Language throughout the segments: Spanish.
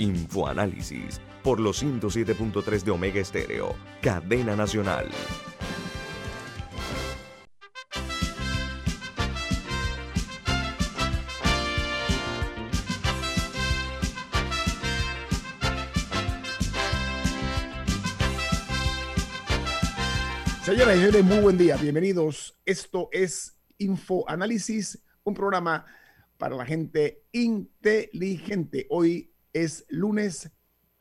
Infoanálisis por los 107.3 de Omega Estéreo, cadena nacional. Señoras y señores, muy buen día. Bienvenidos. Esto es Infoanálisis, un programa para la gente inteligente. Hoy es lunes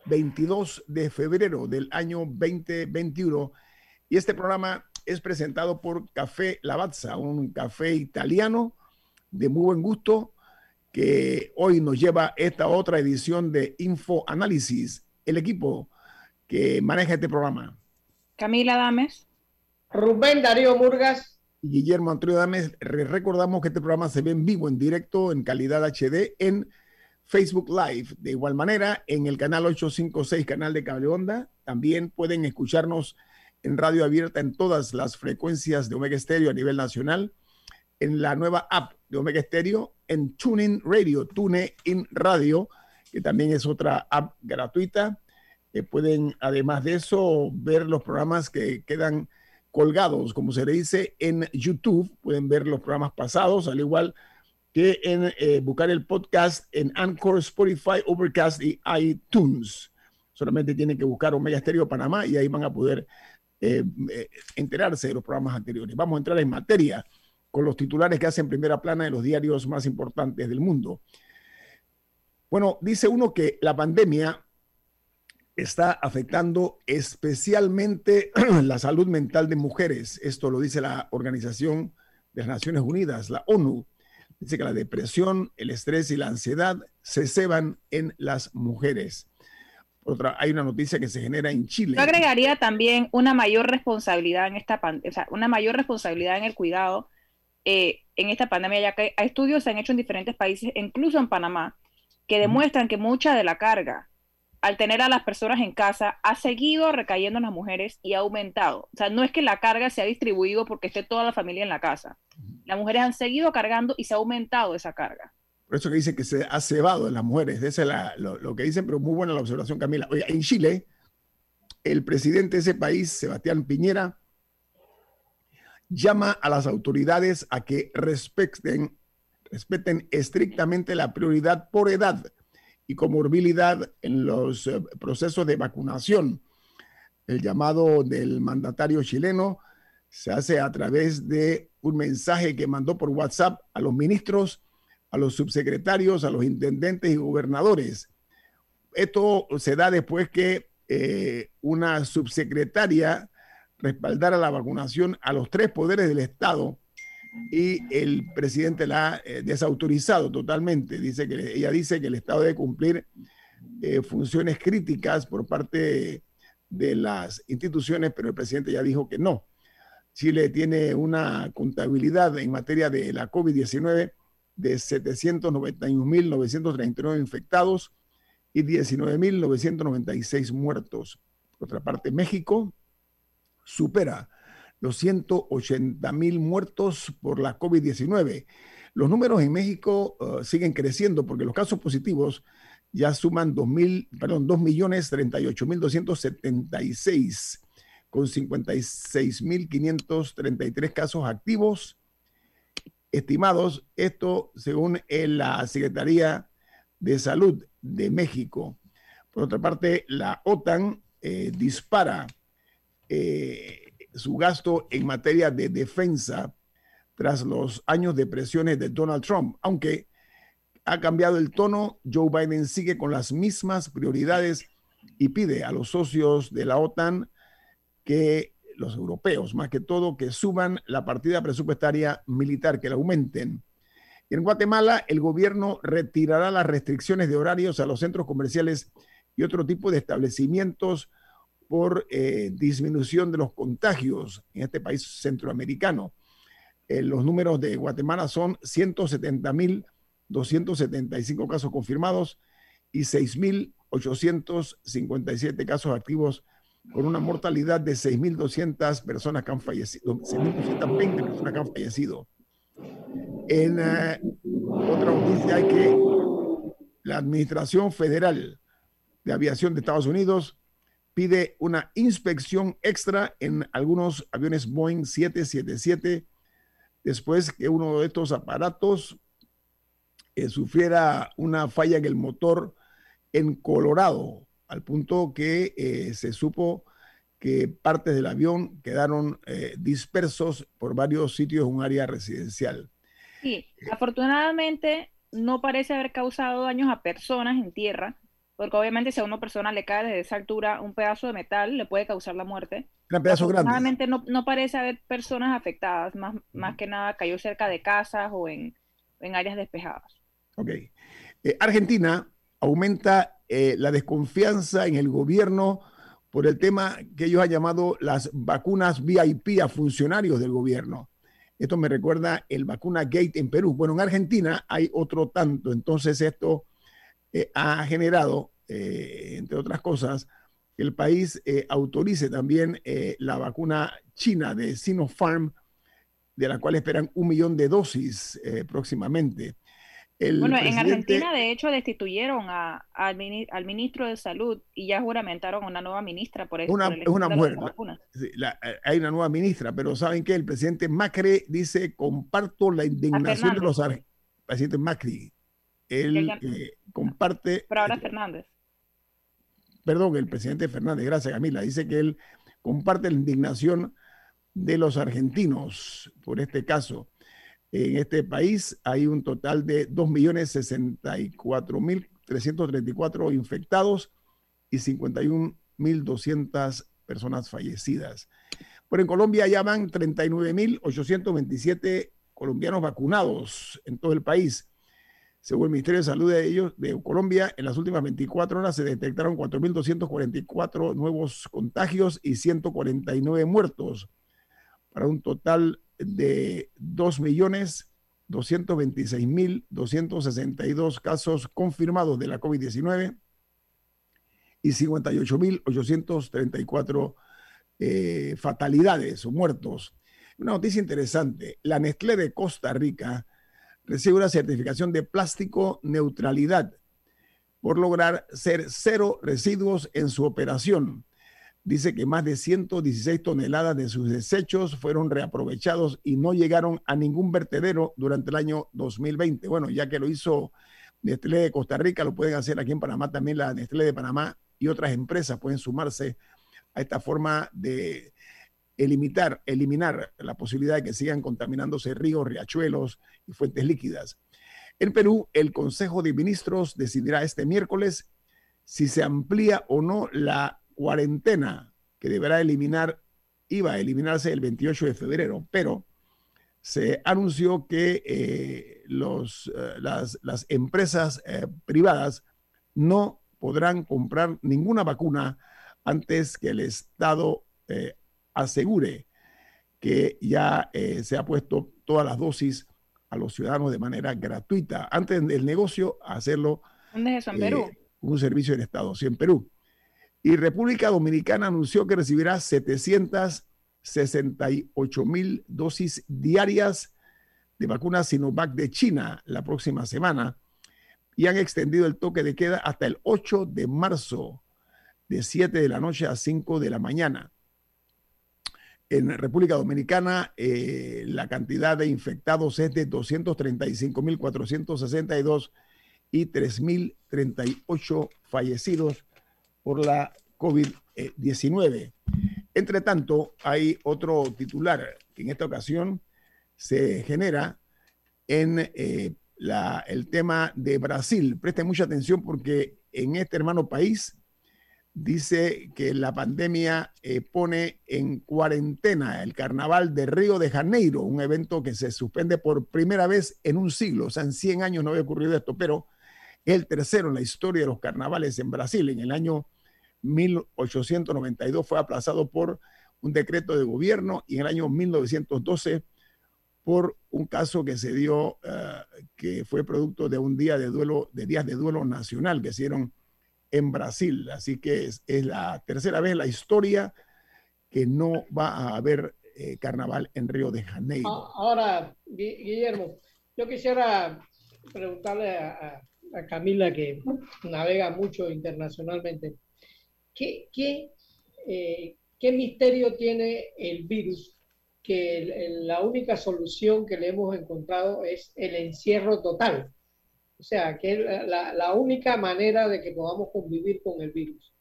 22 de febrero del año 2021 y este programa es presentado por Café Lavazza, un café italiano de muy buen gusto que hoy nos lleva esta otra edición de Info Análisis, el equipo que maneja este programa. Camila Dames. Rubén Darío Murgas. Y Guillermo Antonio Dames. Recordamos que este programa se ve en vivo, en directo, en calidad HD, en Facebook Live. De igual manera, en el canal 856, canal de Cable Onda, también pueden escucharnos en radio abierta en todas las frecuencias de Omega Stereo a nivel nacional, en la nueva app de Omega Stereo, en TuneIn Radio, TuneIn Radio, que también es otra app gratuita. Eh, pueden, además de eso, ver los programas que quedan colgados, como se le dice, en YouTube. Pueden ver los programas pasados, al igual que que en eh, buscar el podcast en Anchor, Spotify, Overcast y iTunes. Solamente tienen que buscar Omega Stereo Panamá y ahí van a poder eh, eh, enterarse de los programas anteriores. Vamos a entrar en materia con los titulares que hacen primera plana de los diarios más importantes del mundo. Bueno, dice uno que la pandemia está afectando especialmente la salud mental de mujeres. Esto lo dice la Organización de las Naciones Unidas, la ONU. Dice que la depresión, el estrés y la ansiedad se ceban en las mujeres. Otra, hay una noticia que se genera en Chile. Yo agregaría también una mayor responsabilidad en esta pandemia, o sea, una mayor responsabilidad en el cuidado eh, en esta pandemia, ya que estudios se han hecho en diferentes países, incluso en Panamá, que demuestran que mucha de la carga al tener a las personas en casa ha seguido recayendo en las mujeres y ha aumentado. O sea, no es que la carga se ha distribuido porque esté toda la familia en la casa. Las mujeres han seguido cargando y se ha aumentado esa carga. Por eso que dicen que se ha cebado en las mujeres. Ese es lo, que dicen, pero muy buena la observación, Camila. Oye, en Chile, el presidente de ese país, Sebastián Piñera, llama a las autoridades a que respeten, respeten estrictamente la prioridad por edad y comorbilidad en los eh, procesos de vacunación. El llamado del mandatario chileno se hace a través de un mensaje que mandó por WhatsApp a los ministros, a los subsecretarios, a los intendentes y gobernadores. Esto se da después que eh, una subsecretaria respaldara la vacunación a los tres poderes del Estado y el presidente la ha eh, desautorizado totalmente. Dice que ella dice que el Estado debe cumplir eh, funciones críticas por parte de las instituciones, pero el presidente ya dijo que no. Chile tiene una contabilidad en materia de la COVID-19 de 791.939 infectados y 19.996 muertos. Por otra parte, México supera los 180 mil muertos por la COVID-19. Los números en México uh, siguen creciendo porque los casos positivos ya suman 2 perdón, 2 millones 38 mil 276 con 56 mil 533 casos activos estimados. Esto según la Secretaría de Salud de México. Por otra parte, la OTAN eh, dispara eh, su gasto en materia de defensa tras los años de presiones de Donald Trump. Aunque ha cambiado el tono, Joe Biden sigue con las mismas prioridades y pide a los socios de la OTAN que los europeos, más que todo, que suban la partida presupuestaria militar, que la aumenten. En Guatemala, el gobierno retirará las restricciones de horarios a los centros comerciales y otro tipo de establecimientos por eh, disminución de los contagios en este país centroamericano. Eh, los números de Guatemala son 170.275 casos confirmados y 6.857 casos activos con una mortalidad de 6.200 personas que han fallecido, 6.220 personas que han fallecido. En eh, otra noticia hay que la Administración Federal de Aviación de Estados Unidos pide una inspección extra en algunos aviones Boeing 777 después que uno de estos aparatos eh, sufriera una falla en el motor en Colorado, al punto que eh, se supo que partes del avión quedaron eh, dispersos por varios sitios en un área residencial. Sí, afortunadamente no parece haber causado daños a personas en tierra, porque obviamente si a una persona le cae desde esa altura un pedazo de metal, le puede causar la muerte. Un pedazo grande. No, no parece haber personas afectadas, más, más que nada cayó cerca de casas o en, en áreas despejadas. Ok. Eh, Argentina aumenta eh, la desconfianza en el gobierno por el tema que ellos han llamado las vacunas VIP a funcionarios del gobierno. Esto me recuerda el vacuna gate en Perú. Bueno, en Argentina hay otro tanto. Entonces esto eh, ha generado, eh, entre otras cosas, que el país eh, autorice también la vacuna china de Sinopharm, de la cual esperan un millón de dosis próximamente. bueno, en Argentina, de hecho, destituyeron al, ministro de Salud y ya juramentaron una nueva ministra por eso. Una, es una mujer. hay una nueva ministra, pero ¿saben qué? El presidente Macri dice, comparto la indignación de los presidente Macri. Él comparte. Pero ahora Fernández. Perdón, el presidente Fernández, gracias Camila, dice que él comparte la indignación de los argentinos por este caso. En este país hay un total de 2.064.334 infectados y 51.200 personas fallecidas. Pero en Colombia ya van 39.827 colombianos vacunados en todo el país. Según el Ministerio de Salud de ellos, de Colombia, en las últimas 24 horas se detectaron 4.244 nuevos contagios y 149 muertos, para un total de 2.226.262 casos confirmados de la COVID-19 y 58.834 eh, fatalidades o muertos. Una noticia interesante, la Nestlé de Costa Rica recibe una certificación de plástico neutralidad por lograr ser cero residuos en su operación. Dice que más de 116 toneladas de sus desechos fueron reaprovechados y no llegaron a ningún vertedero durante el año 2020. Bueno, ya que lo hizo Nestlé de Costa Rica, lo pueden hacer aquí en Panamá también la Nestlé de Panamá y otras empresas pueden sumarse a esta forma de eliminar, eliminar la posibilidad de que sigan contaminándose ríos, riachuelos y fuentes líquidas. En Perú, el Consejo de Ministros decidirá este miércoles si se amplía o no la cuarentena que deberá eliminar, iba a eliminarse el 28 de febrero, pero se anunció que eh, los, eh, las, empresas eh, privadas no podrán comprar ninguna vacuna antes que el Estado asegure que ya eh, se ha puesto todas las dosis a los ciudadanos de manera gratuita. Antes del negocio, hacerlo. ¿Dónde es eso? ¿En Perú? Eh, un servicio del Estado, sí, en Perú. Y República Dominicana anunció que recibirá 768 mil dosis diarias de vacunas Sinovac de China la próxima semana y han extendido el toque de queda hasta el 8 de marzo, de 7 de la noche a 5 de la mañana. En República Dominicana, eh, la cantidad de infectados es de 235.462 y 3.038 fallecidos por la COVID-19. Entre tanto, hay otro titular que en esta ocasión se genera en eh, el tema de Brasil. Presten mucha atención porque en este hermano país dice que la pandemia eh, pone en cuarentena el carnaval de Río de Janeiro, un evento que se suspende por primera vez en un siglo, o sea, en 100 años no había ocurrido esto, pero el tercero en la historia de los carnavales en Brasil. En el año 1892 fue aplazado por un decreto de gobierno y en el año 1912 por un caso que se dio, eh, que fue producto de un día de duelo, de días de duelo nacional que se dieron en Brasil. Así que es, la tercera vez en la historia que no va a haber eh, carnaval en Río de Janeiro. Ahora, Guillermo, yo quisiera preguntarle a, Camila, que navega mucho internacionalmente, ¿qué, eh, ¿qué misterio tiene el virus que la única solución que le hemos encontrado es el encierro total. O sea, que es la, única manera de que podamos convivir con el virus.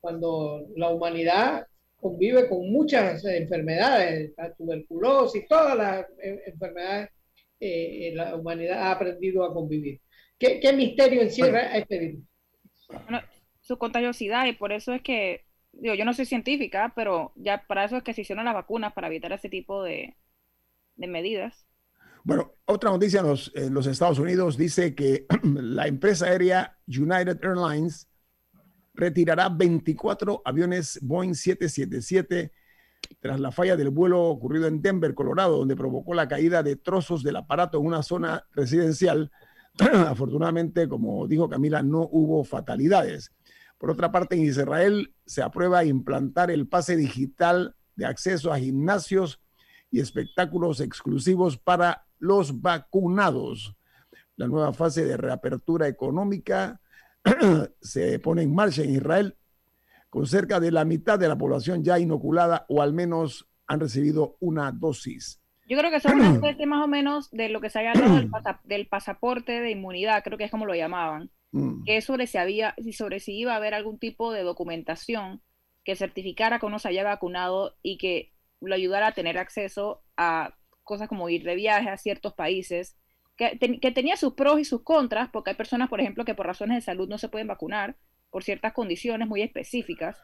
Cuando la humanidad convive con muchas enfermedades, la tuberculosis, todas las enfermedades, eh, la humanidad ha aprendido a convivir. ¿Qué, misterio encierra este virus? su contagiosidad y por eso es que yo no soy científica, pero ya para eso es que se hicieron las vacunas, para evitar ese tipo de, medidas. Bueno, otra noticia en los, en los, Estados Unidos dice que la empresa aérea United Airlines retirará 24 aviones Boeing 777 tras la falla del vuelo ocurrido en Denver, Colorado, donde provocó la caída de trozos del aparato en una zona residencial. Afortunadamente, como dijo Camila, no hubo fatalidades. Por otra parte, en Israel se aprueba implantar el pase digital de acceso a gimnasios y espectáculos exclusivos para los vacunados. La nueva fase de reapertura económica se pone en marcha en Israel con cerca de la mitad de la población ya inoculada o al menos han recibido una dosis. Yo creo que son una especie más o menos de lo que se ha hablado del pasaporte de inmunidad, creo que es como lo llamaban Mm. que sobre si había, si sobre si iba a haber algún tipo de documentación que certificara que uno se haya vacunado y que lo ayudara a tener acceso a cosas como ir de viaje a ciertos países, que, tenía sus pros y sus contras, porque hay personas, por ejemplo, que por razones de salud no se pueden vacunar por ciertas condiciones muy específicas,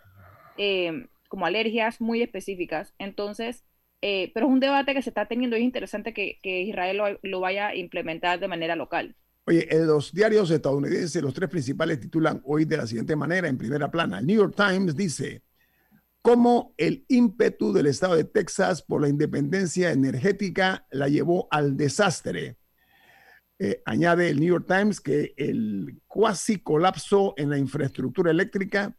eh, como alergias muy específicas. Entonces, eh, pero es un debate que se está teniendo y es interesante que, Israel lo, vaya a implementar de manera local. Oye, en los diarios estadounidenses, los tres principales titulan hoy de la siguiente manera, en primera plana. El New York Times dice, cómo el ímpetu del estado de Texas por la independencia energética la llevó al desastre. Eh, añade el New York Times que el cuasi colapso en la infraestructura eléctrica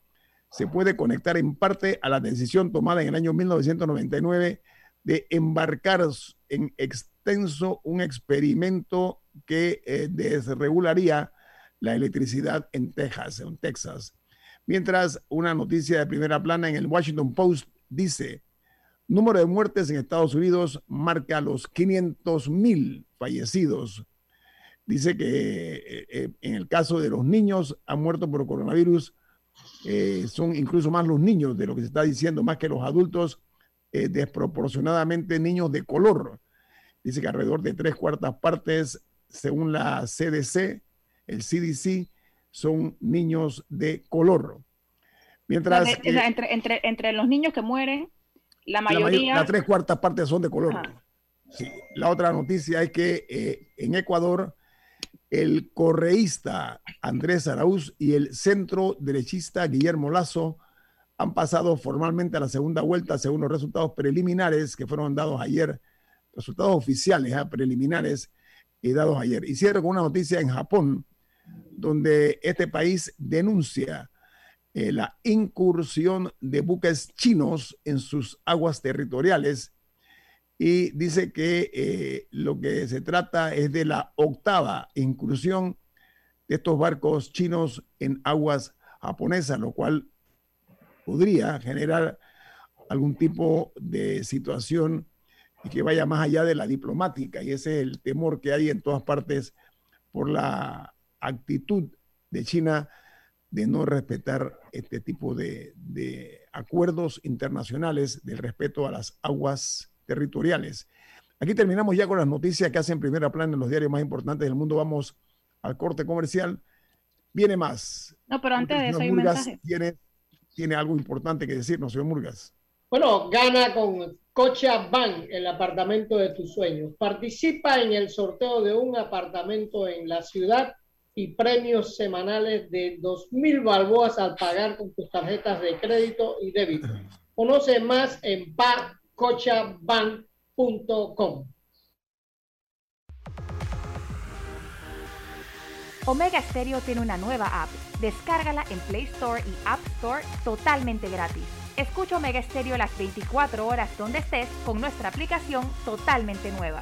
se puede conectar en parte a la decisión tomada en el año 1999 de embarcar en extenso un experimento que eh, desregularía la electricidad en Texas, en Texas. Mientras una noticia de primera plana en el Washington Post dice, número de muertes en Estados Unidos marca los 500 mil fallecidos. Dice que eh, eh, en el caso de los niños han muerto por coronavirus, son incluso más los niños de lo que se está diciendo, más que los adultos, desproporcionadamente niños de color. Dice que alrededor de tres cuartas partes según la CDC, el CDC, son niños de color. Mientras entre, entre, los niños que mueren, la mayoría... las tres cuartas partes son de color. La otra noticia es que eh, en Ecuador el correísta Andrés Araúz y el centro derechista Guillermo Lazo han pasado formalmente a la segunda vuelta según los resultados preliminares que fueron dados ayer, resultados oficiales ¿eh? preliminares y dados ayer. Y cierro con una noticia en Japón, donde este país denuncia eh, la incursión de buques chinos en sus aguas territoriales y dice que eh, lo que se trata es de la octava incursión de estos barcos chinos en aguas japonesas, lo cual podría generar algún tipo de situación que vaya más allá de la diplomática. Y ese es el temor que hay en todas partes por la actitud de China de no respetar este tipo de, acuerdos internacionales del respeto a las aguas territoriales. Aquí terminamos ya con las noticias que hacen primera plana en los diarios más importantes del mundo. Vamos al corte comercial. Viene más. No, pero antes de eso hay un mensaje. Tiene, tiene algo importante que decirnos, señor Murgas. Bueno, gana con Van, el apartamento de tus sueños. Participa en el sorteo de un apartamento en la ciudad y premios semanales de 2.000 balboas al pagar con tus tarjetas de crédito y débito. Conoce más en pacochabank.com. Omega Stereo tiene una nueva app. Descárgala en Play Store y App Store totalmente gratis. Escucha Omega Stereo las 24 horas donde estés con nuestra aplicación totalmente nueva.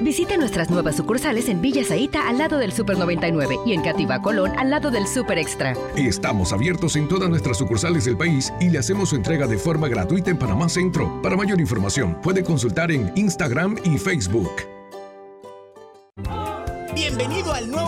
Visite nuestras nuevas sucursales en Villa Zaita al lado del Super 99 y en Cativa Colón al lado del Super Extra. Estamos abiertos en todas nuestras sucursales del país y le hacemos su entrega de forma gratuita en Panamá Centro. Para mayor información, puede consultar en Instagram y Facebook. Bienvenido al nuevo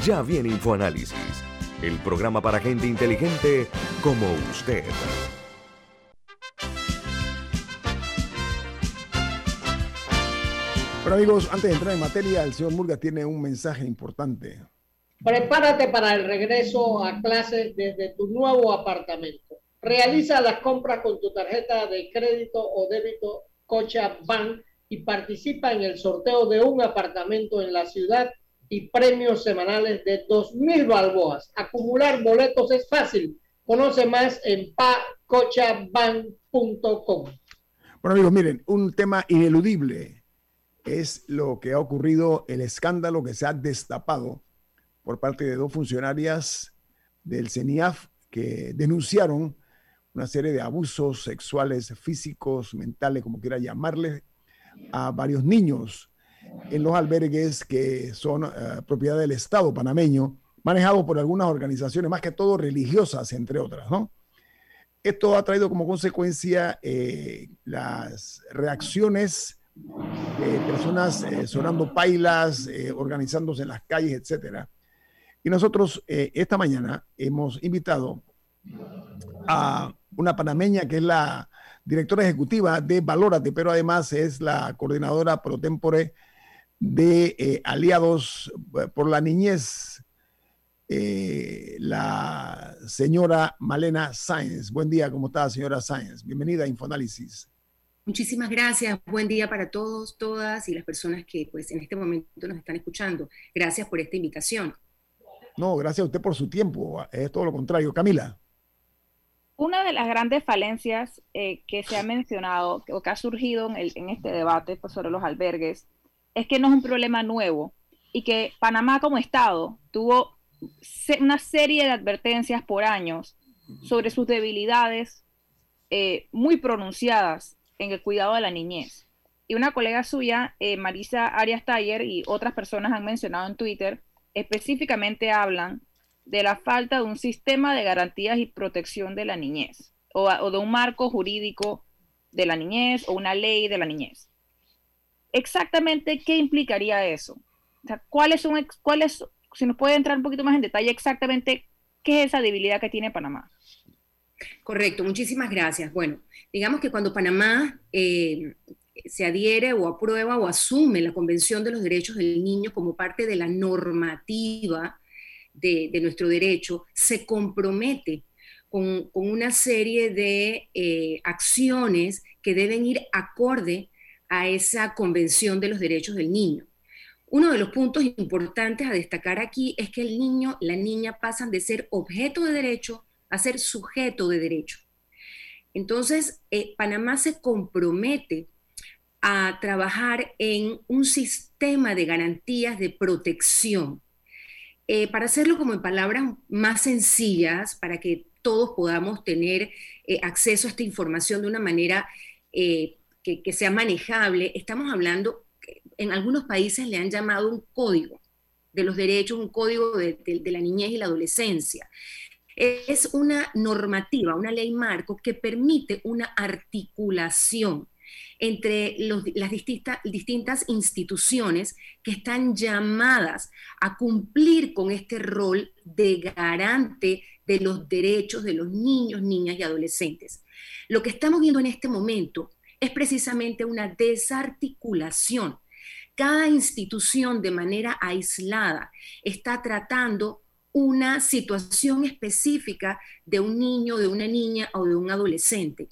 Ya viene InfoAnálisis, el programa para gente inteligente como usted. Bueno amigos, antes de entrar en materia, el señor Murga tiene un mensaje importante. Prepárate para el regreso a clases desde tu nuevo apartamento. Realiza las compras con tu tarjeta de crédito o débito Cocha Bank y participa en el sorteo de un apartamento en la ciudad y premios semanales de 2.000 balboas. Acumular boletos es fácil. Conoce más en pacochabank.com. Bueno amigos, miren, un tema ineludible es lo que ha ocurrido, el escándalo que se ha destapado por parte de dos funcionarias del CENIAF que denunciaron una serie de abusos sexuales, físicos, mentales, como quiera llamarle, a varios niños en los albergues que son uh, propiedad del Estado panameño, manejados por algunas organizaciones, más que todo religiosas, entre otras, ¿no? Esto ha traído como consecuencia eh, las reacciones de personas eh, sonando pailas, eh, organizándose en las calles, etcétera. Y nosotros esta mañana hemos invitado a una panameña que es la directora ejecutiva de Valórate, pero además es la coordinadora pro tempore de eh, Aliados eh, por la Niñez, eh, la señora Malena Sáenz. Buen día, ¿cómo está, señora Sáenz? Bienvenida a Infoanálisis. Muchísimas gracias. Buen día para todos, todas y las personas que pues en este momento nos están escuchando. Gracias por esta invitación. No, gracias a usted por su tiempo. Es todo lo contrario. Camila. Una de las grandes falencias que se ha mencionado o que ha surgido en, el, en este debate pues, sobre los albergues es que no es un problema nuevo y que Panamá como Estado tuvo una serie de advertencias por años sobre sus debilidades eh, muy pronunciadas en el cuidado de la niñez. Y una colega suya, eh, Marisa Arias Taller, y otras personas han mencionado en Twitter, específicamente hablan de la falta de un sistema de garantías y protección de la niñez, o, o de un marco jurídico de la niñez, o una ley de la niñez exactamente qué implicaría eso. O sea, ¿cuáles son, cuáles, si nos puede entrar un poquito más en detalle exactamente qué es esa debilidad que tiene Panamá? Correcto, muchísimas gracias. Bueno, digamos que cuando Panamá eh, se adhiere o aprueba o asume la Convención de los Derechos del Niño como parte de la normativa de, nuestro derecho, se compromete con, una serie de eh, acciones que deben ir acorde a esa Convención de los Derechos del Niño. Uno de los puntos importantes a destacar aquí es que el niño, la niña pasan de ser objeto de derecho a ser sujeto de derecho. Entonces, eh, Panamá se compromete a trabajar en un sistema de garantías de protección. Eh, para hacerlo como en palabras más sencillas, para que todos podamos tener eh, acceso a esta información de una manera que, sea manejable, estamos hablando, en algunos países le han llamado un código de los derechos, un código de la niñez y la adolescencia. Es una normativa, una ley marco que permite una articulación entre las distintas instituciones que están llamadas a cumplir con este rol de garante de los derechos de los niños, niñas y adolescentes. Lo que estamos viendo en este momento es precisamente una desarticulación. Cada institución de manera aislada está tratando una situación específica de un niño, de una niña o de un adolescente.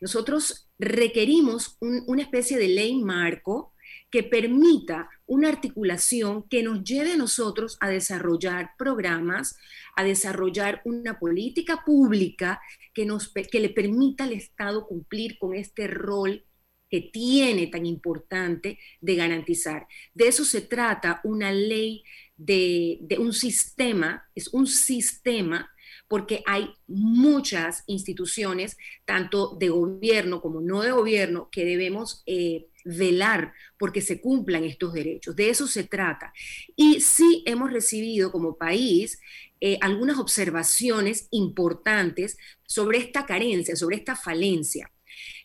Nosotros requerimos una especie de ley marco que permita una articulación que nos lleve a nosotros a desarrollar programas, a desarrollar una política pública que, nos, que le permita al Estado cumplir con este rol que tiene tan importante de garantizar. De eso se trata una ley de, un sistema, es un sistema porque hay muchas instituciones, tanto de gobierno como no de gobierno, que debemos eh, velar porque se cumplan estos derechos. De eso se trata. Y sí hemos recibido como país eh, algunas observaciones importantes sobre esta carencia, sobre esta falencia.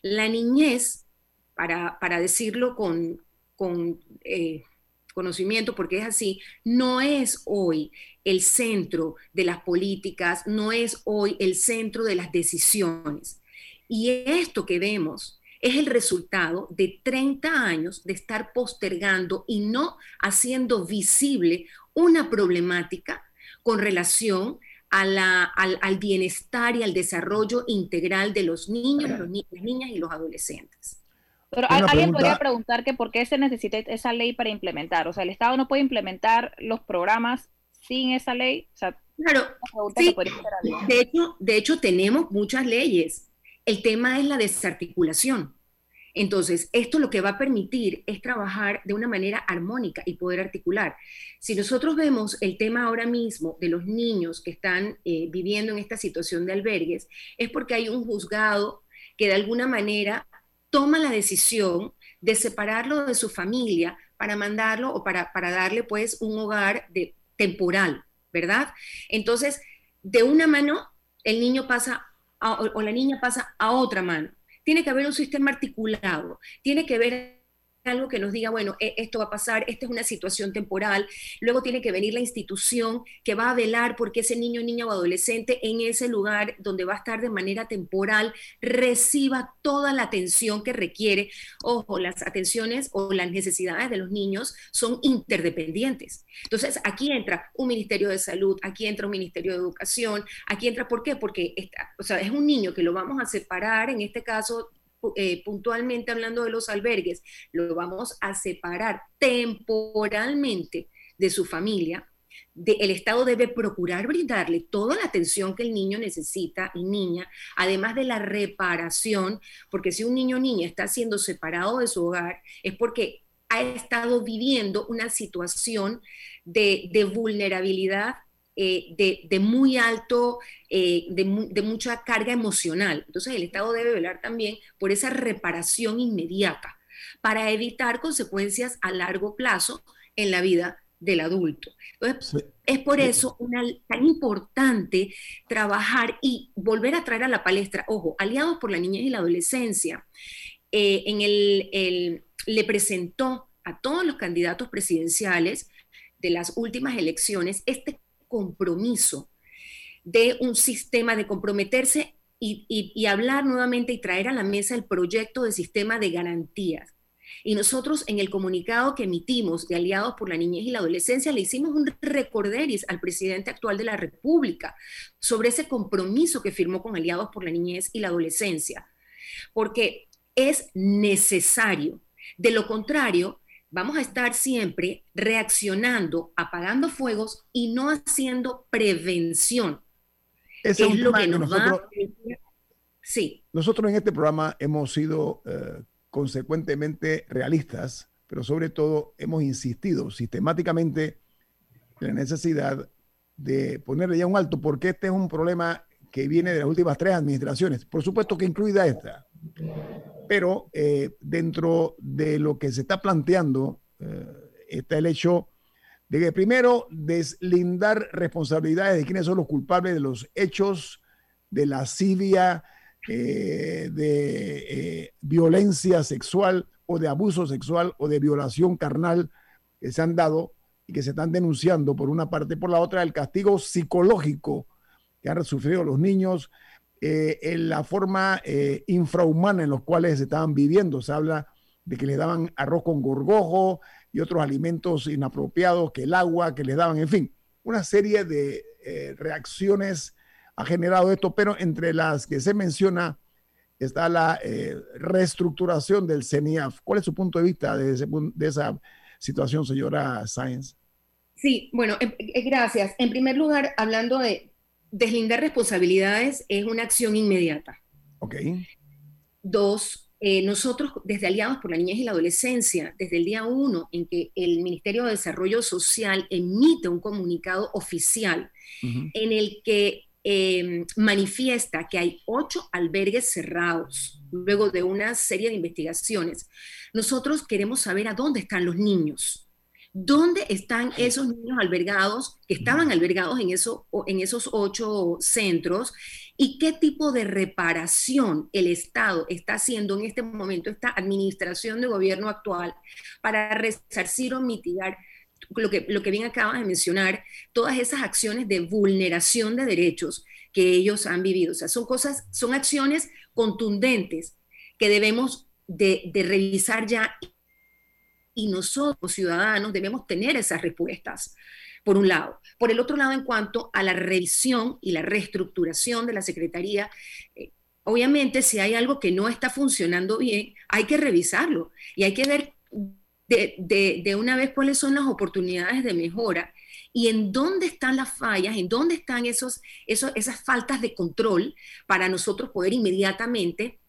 La niñez, para, decirlo con, con eh, conocimiento, porque es así, no es hoy el centro de las políticas, no es hoy el centro de las decisiones. Y esto que vemos es el resultado de 30 años de estar postergando y no haciendo visible una problemática con relación al, al, bienestar y al desarrollo integral de los niños, las niñas y los adolescentes. Pero alguien podría preguntar que por qué se necesita esa ley para implementar. O sea, el Estado no puede implementar los programas sin esa ley. claro, de, hecho, de hecho, tenemos muchas leyes. El tema es la desarticulación. Entonces, esto lo que va a permitir es trabajar de una manera armónica y poder articular. Si nosotros vemos el tema ahora mismo de los niños que están eh, viviendo en esta situación de albergues, es porque hay un juzgado que de alguna manera toma la decisión de separarlo de su familia para mandarlo o para, darle pues un hogar de, temporal, ¿verdad? Entonces, de una mano, el niño pasa o la niña pasa a otra mano. Tiene que haber un sistema articulado, tiene que haber algo que nos diga, bueno, e, esto va a pasar, esta es una situación temporal, luego tiene que venir la institución que va a velar porque ese niño, niña o adolescente en ese lugar donde va a estar de manera temporal reciba toda la atención que requiere. Ojo, las atenciones o las necesidades de los niños son interdependientes. Entonces, aquí entra un Ministerio de Salud, aquí entra un Ministerio de Educación, aquí entra, ¿por qué? Porque está, o sea, es un niño que lo vamos a separar, en este caso, eh, puntualmente hablando de los albergues, lo vamos a separar temporalmente de su familia, el Estado debe procurar brindarle toda la atención que el niño necesita y niña, además de la reparación, porque si un niño o niña está siendo separado de su hogar, es porque ha estado viviendo una situación de, de vulnerabilidad eh, de, muy alto, eh, de, mucha carga emocional. Entonces el Estado debe velar también por esa reparación inmediata para evitar consecuencias a largo plazo en la vida del adulto. Entonces, es por eso una, tan importante trabajar y volver a traer a la palestra, ojo, aliados por la niñez y la adolescencia, eh, en el, le presentó a todos los candidatos presidenciales de las últimas elecciones este compromiso de un sistema de comprometerse y, hablar nuevamente y traer a la mesa el proyecto de sistema de garantías. Y nosotros en el comunicado que emitimos de Aliados por la Niñez y la Adolescencia le hicimos un recorderis al presidente actual de la República sobre ese compromiso que firmó con Aliados por la Niñez y la Adolescencia, porque es necesario. De lo contrario, vamos a estar siempre reaccionando, apagando fuegos y no haciendo prevención. es lo que nosotros, Sí. Nosotros en este programa hemos sido eh, consecuentemente realistas, pero sobre todo hemos insistido sistemáticamente en la necesidad de ponerle ya un alto, porque este es un problema que viene de las últimas tres administraciones, por supuesto que incluida esta, pero eh, dentro de lo que se está planteando eh, está el hecho de que primero deslindar responsabilidades de quienes son los culpables de los hechos de lascivia, eh, de violencia sexual o de abuso sexual o de violación carnal que se han dado y que se están denunciando por una parte, por la otra, el castigo psicológico que han sufrido los niños, eh, en la forma eh, infrahumana en los cuales estaban viviendo. Se habla de que le daban arroz con gorgojo y otros alimentos inapropiados, que el agua, que les daban, en fin, una serie de eh, reacciones ha generado esto, pero entre las que se menciona está la reestructuración del CENIAF. ¿Cuál es su punto de vista de, de esa situación, señora Sáenz? Sí, bueno, gracias. En primer lugar, hablando de deslindar responsabilidades es una acción inmediata. Ok. Dos, eh, nosotros desde Aliados por la Niñez y la Adolescencia, desde el día uno en que el Ministerio de Desarrollo Social emite un comunicado oficial en el que em, manifiesta que hay ocho albergues cerrados luego de una serie de investigaciones, nosotros queremos saber a dónde están los niños ¿Dónde están esos niños albergados que estaban albergados en, eso, en esos ocho centros? ¿Y qué tipo de reparación el Estado está haciendo en este momento, esta administración de gobierno actual, para resarcir o mitigar lo que, lo que bien acabas de mencionar, todas esas acciones de vulneración de derechos que ellos han vivido? O sea, son cosas, son acciones contundentes que debemos de, de revisar ya y nosotros, ciudadanos, debemos tener esas respuestas, por un lado. Por el otro lado, en cuanto a la revisión y la reestructuración de la Secretaría, eh, obviamente si hay algo que no está funcionando bien, hay que revisarlo y hay que ver de, una vez cuáles son las oportunidades de mejora y en dónde están las fallas, en dónde están esos, esos, esas faltas de control para nosotros poder inmediatamente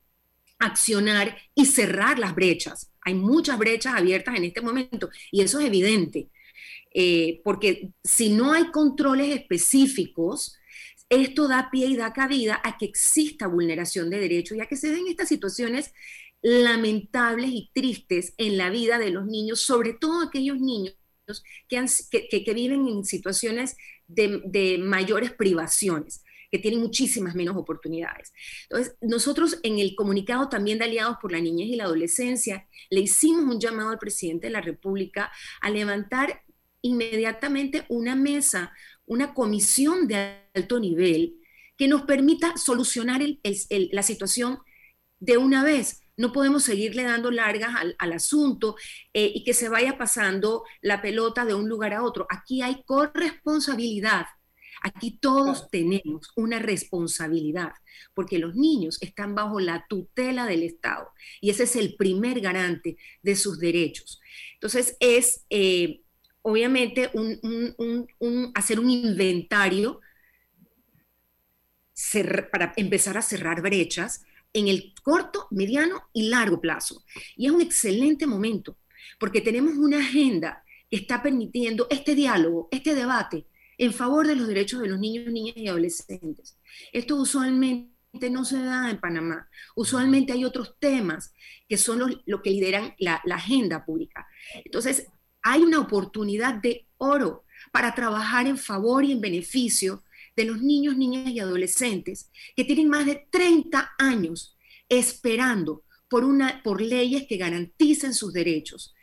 accionar y cerrar las brechas. Hay muchas brechas abiertas en este momento y eso es evidente, eh, porque si no hay controles específicos, esto da pie y da cabida a que exista vulneración de derechos y a que se den estas situaciones lamentables y tristes en la vida de los niños, sobre todo aquellos niños que, viven en situaciones de mayores privaciones que tienen muchísimas menos oportunidades. Entonces, nosotros en el comunicado también de Aliados por la Niñez y la Adolescencia, le hicimos un llamado al presidente de la República a levantar inmediatamente una mesa, una comisión de alto nivel que nos permita solucionar la situación de una vez. No podemos seguirle dando largas al, asunto eh, y que se vaya pasando la pelota de un lugar a otro. Aquí hay corresponsabilidad Aquí todos tenemos una responsabilidad, porque los niños están bajo la tutela del Estado y ese es el primer garante de sus derechos. Entonces es eh, obviamente hacer un inventario para empezar a cerrar brechas en el corto, mediano y largo plazo. Y es un excelente momento, porque tenemos una agenda que está permitiendo este diálogo, este debate, en favor de los derechos de los niños, niñas y adolescentes. Esto usualmente no se da en Panamá. Usualmente hay otros temas que son lo que lideran la, la agenda pública. Entonces, hay una oportunidad de oro para trabajar en favor y en beneficio de los niños, niñas y adolescentes que tienen más de 30 años esperando por, una, por leyes que garanticen sus derechos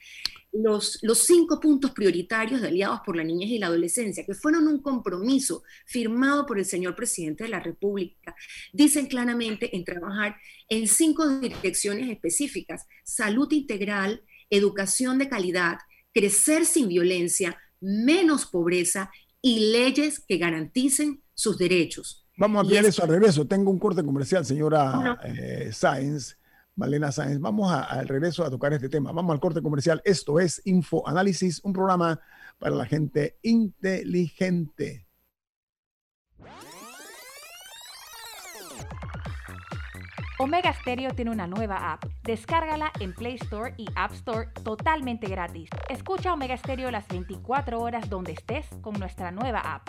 los, cinco puntos prioritarios de Aliados por la Niñez y la Adolescencia, que fueron un compromiso firmado por el señor presidente de la República, dicen claramente en trabajar en cinco direcciones específicas, salud integral, educación de calidad, crecer sin violencia, menos pobreza y leyes que garanticen sus derechos. Vamos a ampliar eso al regreso. Tengo un corte comercial, señora eh, Sáenz. Malena Sáenz. Vamos al regreso a tocar este tema. Vamos al corte comercial. Esto es Info Análisis, un programa para la gente inteligente. Omega Stereo tiene una nueva app. Descárgala en Play Store y App Store totalmente gratis. Escucha Omega Stereo las 24 horas donde estés con nuestra nueva app.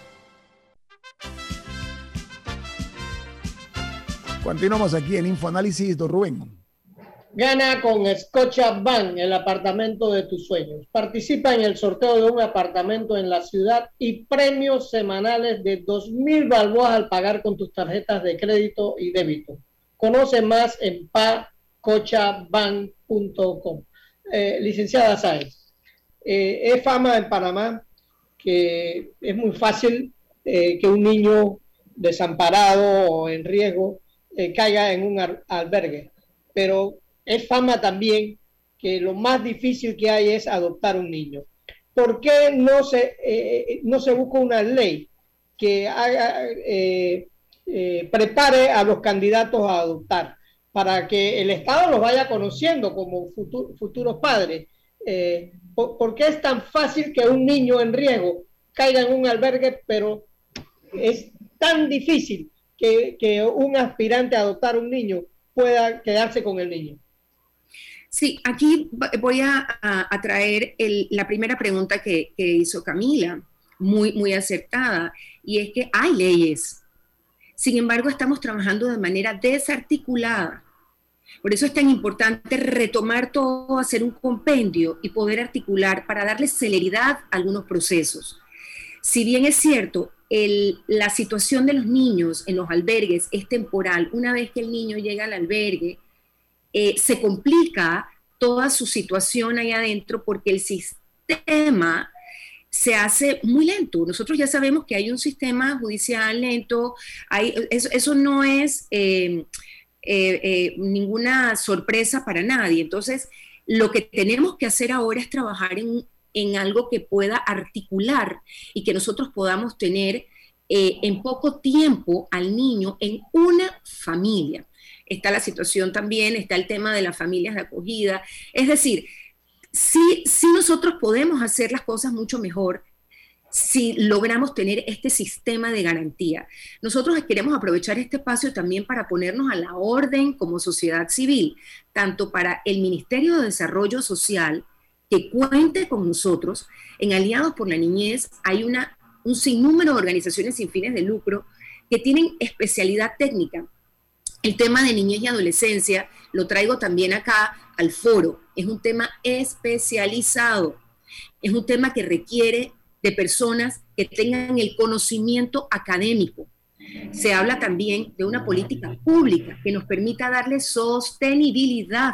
Continuamos aquí en InfoAnálisis, don Rubén. Gana con Scotiabank el apartamento de tus sueños. Participa en el sorteo de un apartamento en la ciudad y premios semanales de 2.000 balboas al pagar con tus tarjetas de crédito y débito. Conoce más en pacochabank.com. Eh, licenciada Sáenz, eh, es fama en Panamá que es muy fácil eh, que un niño desamparado o en riesgo eh, caiga en un albergue, pero es fama también que lo más difícil que hay es adoptar un niño. ¿Por qué no se, eh, no se busca una ley que haga, eh, eh, prepare a los candidatos a adoptar para que el Estado los vaya conociendo como futuros padres? ¿por, qué es tan fácil que un niño en riesgo caiga en un albergue, pero es tan difícil que, un aspirante a adoptar un niño pueda quedarse con el niño? Sí, aquí voy a, traer la primera pregunta que, hizo Camila, muy, muy acertada, y es que hay leyes. Sin embargo, estamos trabajando de manera desarticulada. Por eso es tan importante retomar todo, hacer un compendio y poder articular para darle celeridad a algunos procesos. Si bien es cierto, la situación de los niños en los albergues es temporal, una vez que el niño llega al albergue, eh, se complica toda su situación ahí adentro porque el sistema se hace muy lento. Nosotros ya sabemos que hay un sistema judicial lento, eso, no es eh, eh, ninguna sorpresa para nadie. Entonces, lo que tenemos que hacer ahora es trabajar en, en algo que pueda articular y que nosotros podamos tener en poco tiempo al niño en una familia está la situación también, está el tema de las familias de acogida. Es decir, sí nosotros podemos hacer las cosas mucho mejor si logramos tener este sistema de garantía. Nosotros queremos aprovechar este espacio también para ponernos a la orden como sociedad civil, tanto para el Ministerio de Desarrollo Social, que cuente con nosotros. En Aliados por la Niñez hay una, un sinnúmero de organizaciones sin fines de lucro que tienen especialidad técnica el tema de niñez y adolescencia lo traigo también acá al foro. Es un tema especializado. Es un tema que requiere de personas que tengan el conocimiento académico. Se habla también de una política pública que nos permita darle sostenibilidad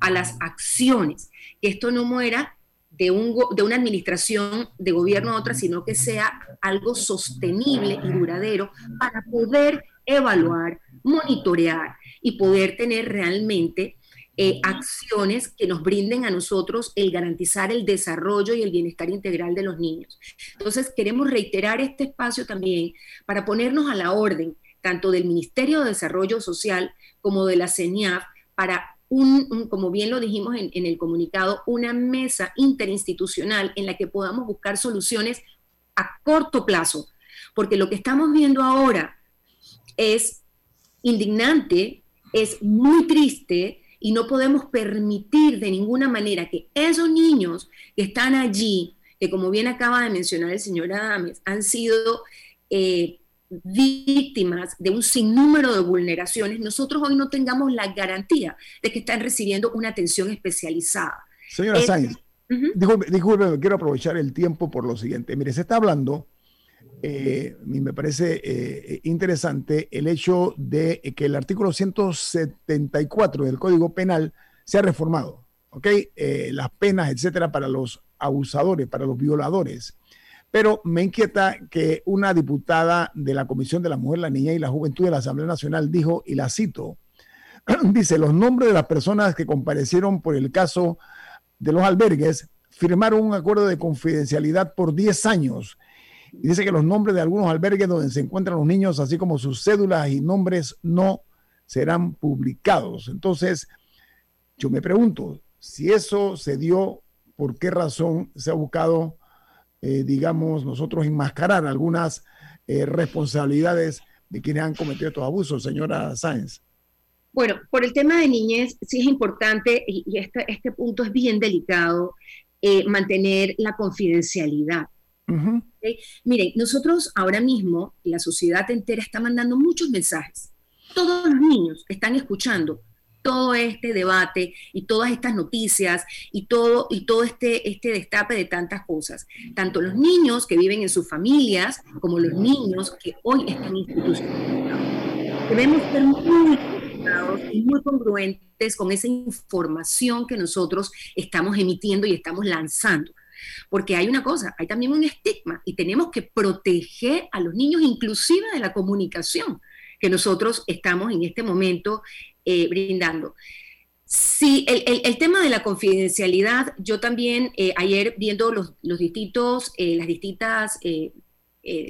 a las acciones, que esto no muera de, un, de una administración de gobierno a otra, sino que sea algo sostenible y duradero para poder evaluar, monitorear y poder tener realmente eh, acciones que nos brinden a nosotros el garantizar el desarrollo y el bienestar integral de los niños. Entonces, queremos reiterar este espacio también para ponernos a la orden, tanto del Ministerio de Desarrollo Social como de la CENIAF, para como bien lo dijimos en, en el comunicado, una mesa interinstitucional en la que podamos buscar soluciones a corto plazo. Porque lo que estamos viendo ahora es indignante, es muy triste y no podemos permitir de ninguna manera que esos niños que están allí, que como bien acaba de mencionar el señor Adames, han sido eh, víctimas de un sinnúmero de vulneraciones, nosotros hoy no tengamos la garantía de que están recibiendo una atención especializada. Señora Sáenz, disculpe, quiero aprovechar el tiempo por lo siguiente. Mire, se está hablando eh, me parece eh, interesante el hecho de que el artículo 174 del Código Penal se ha reformado, ¿ok? Eh, las penas, etcétera, para los abusadores, para los violadores. Pero me inquieta que una diputada de la Comisión de la Mujer, la Niña y la Juventud de la Asamblea Nacional dijo, y la cito, dice, los nombres de las personas que comparecieron por el caso de los albergues firmaron un acuerdo de confidencialidad por 10 años. Y dice que los nombres de algunos albergues donde se encuentran los niños, así como sus cédulas y nombres, no serán publicados. Entonces, yo me pregunto, si eso se dio, ¿por qué razón se ha buscado eh, digamos, nosotros enmascarar algunas eh, responsabilidades de quienes han cometido estos abusos, señora Sáenz. Bueno, por el tema de niñez, sí es importante, y, este, este, punto es bien delicado, eh, mantener la confidencialidad. Miren, nosotros ahora mismo, la sociedad entera está mandando muchos mensajes. Todos los niños están escuchando todo este debate y todas estas noticias y todo, y todo este, este destape de tantas cosas. Tanto los niños que viven en sus familias como los niños que hoy están institucionalizados. Debemos ser muy y muy congruentes con esa información que nosotros estamos emitiendo y estamos lanzando. Porque hay una cosa, hay también un estigma y tenemos que proteger a los niños inclusive de la comunicación que nosotros estamos en este momento eh, brindando. Sí, el, tema de la confidencialidad, yo también eh, ayer viendo los, distintos, eh, las distintas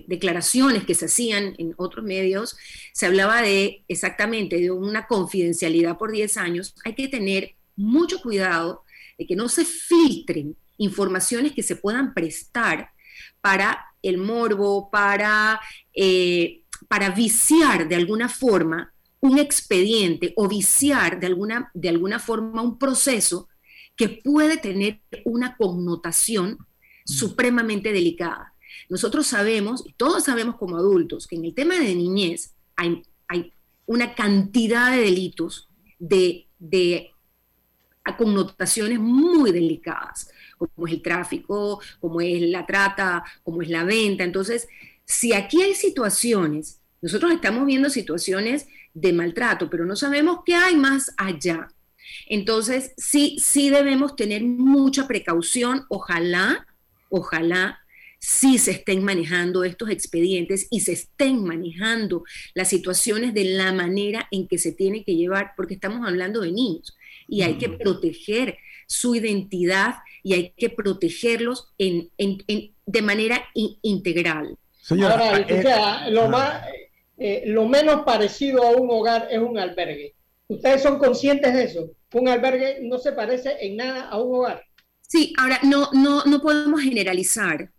declaraciones que se hacían en otros medios, se hablaba de exactamente de una confidencialidad por 10 años. Hay que tener mucho cuidado de que no se filtren informaciones que se puedan prestar para el morbo, para, para viciar de alguna forma un expediente o viciar de alguna, de alguna forma un proceso que puede tener una connotación mm. supremamente delicada. Nosotros sabemos, y todos sabemos como adultos, que en el tema de niñez hay, hay una cantidad de delitos de, de connotaciones muy delicadas, como es el tráfico, como es la trata, como es la venta. Entonces, si aquí hay situaciones, nosotros estamos viendo situaciones de maltrato, pero no sabemos qué hay más allá. Entonces, sí, sí debemos tener mucha precaución. Ojalá, ojalá sí se estén manejando estos expedientes y se estén manejando las situaciones de la manera en que se tiene que llevar, porque estamos hablando de niños y hay que proteger su identidad y hay que protegerlos en, de manera integral. Ahora, eh, lo más, eh, lo menos parecido a un hogar es un albergue. ¿Ustedes son conscientes de eso? Un albergue no se parece en nada a un hogar. Sí, ahora no, no, no podemos generalizar.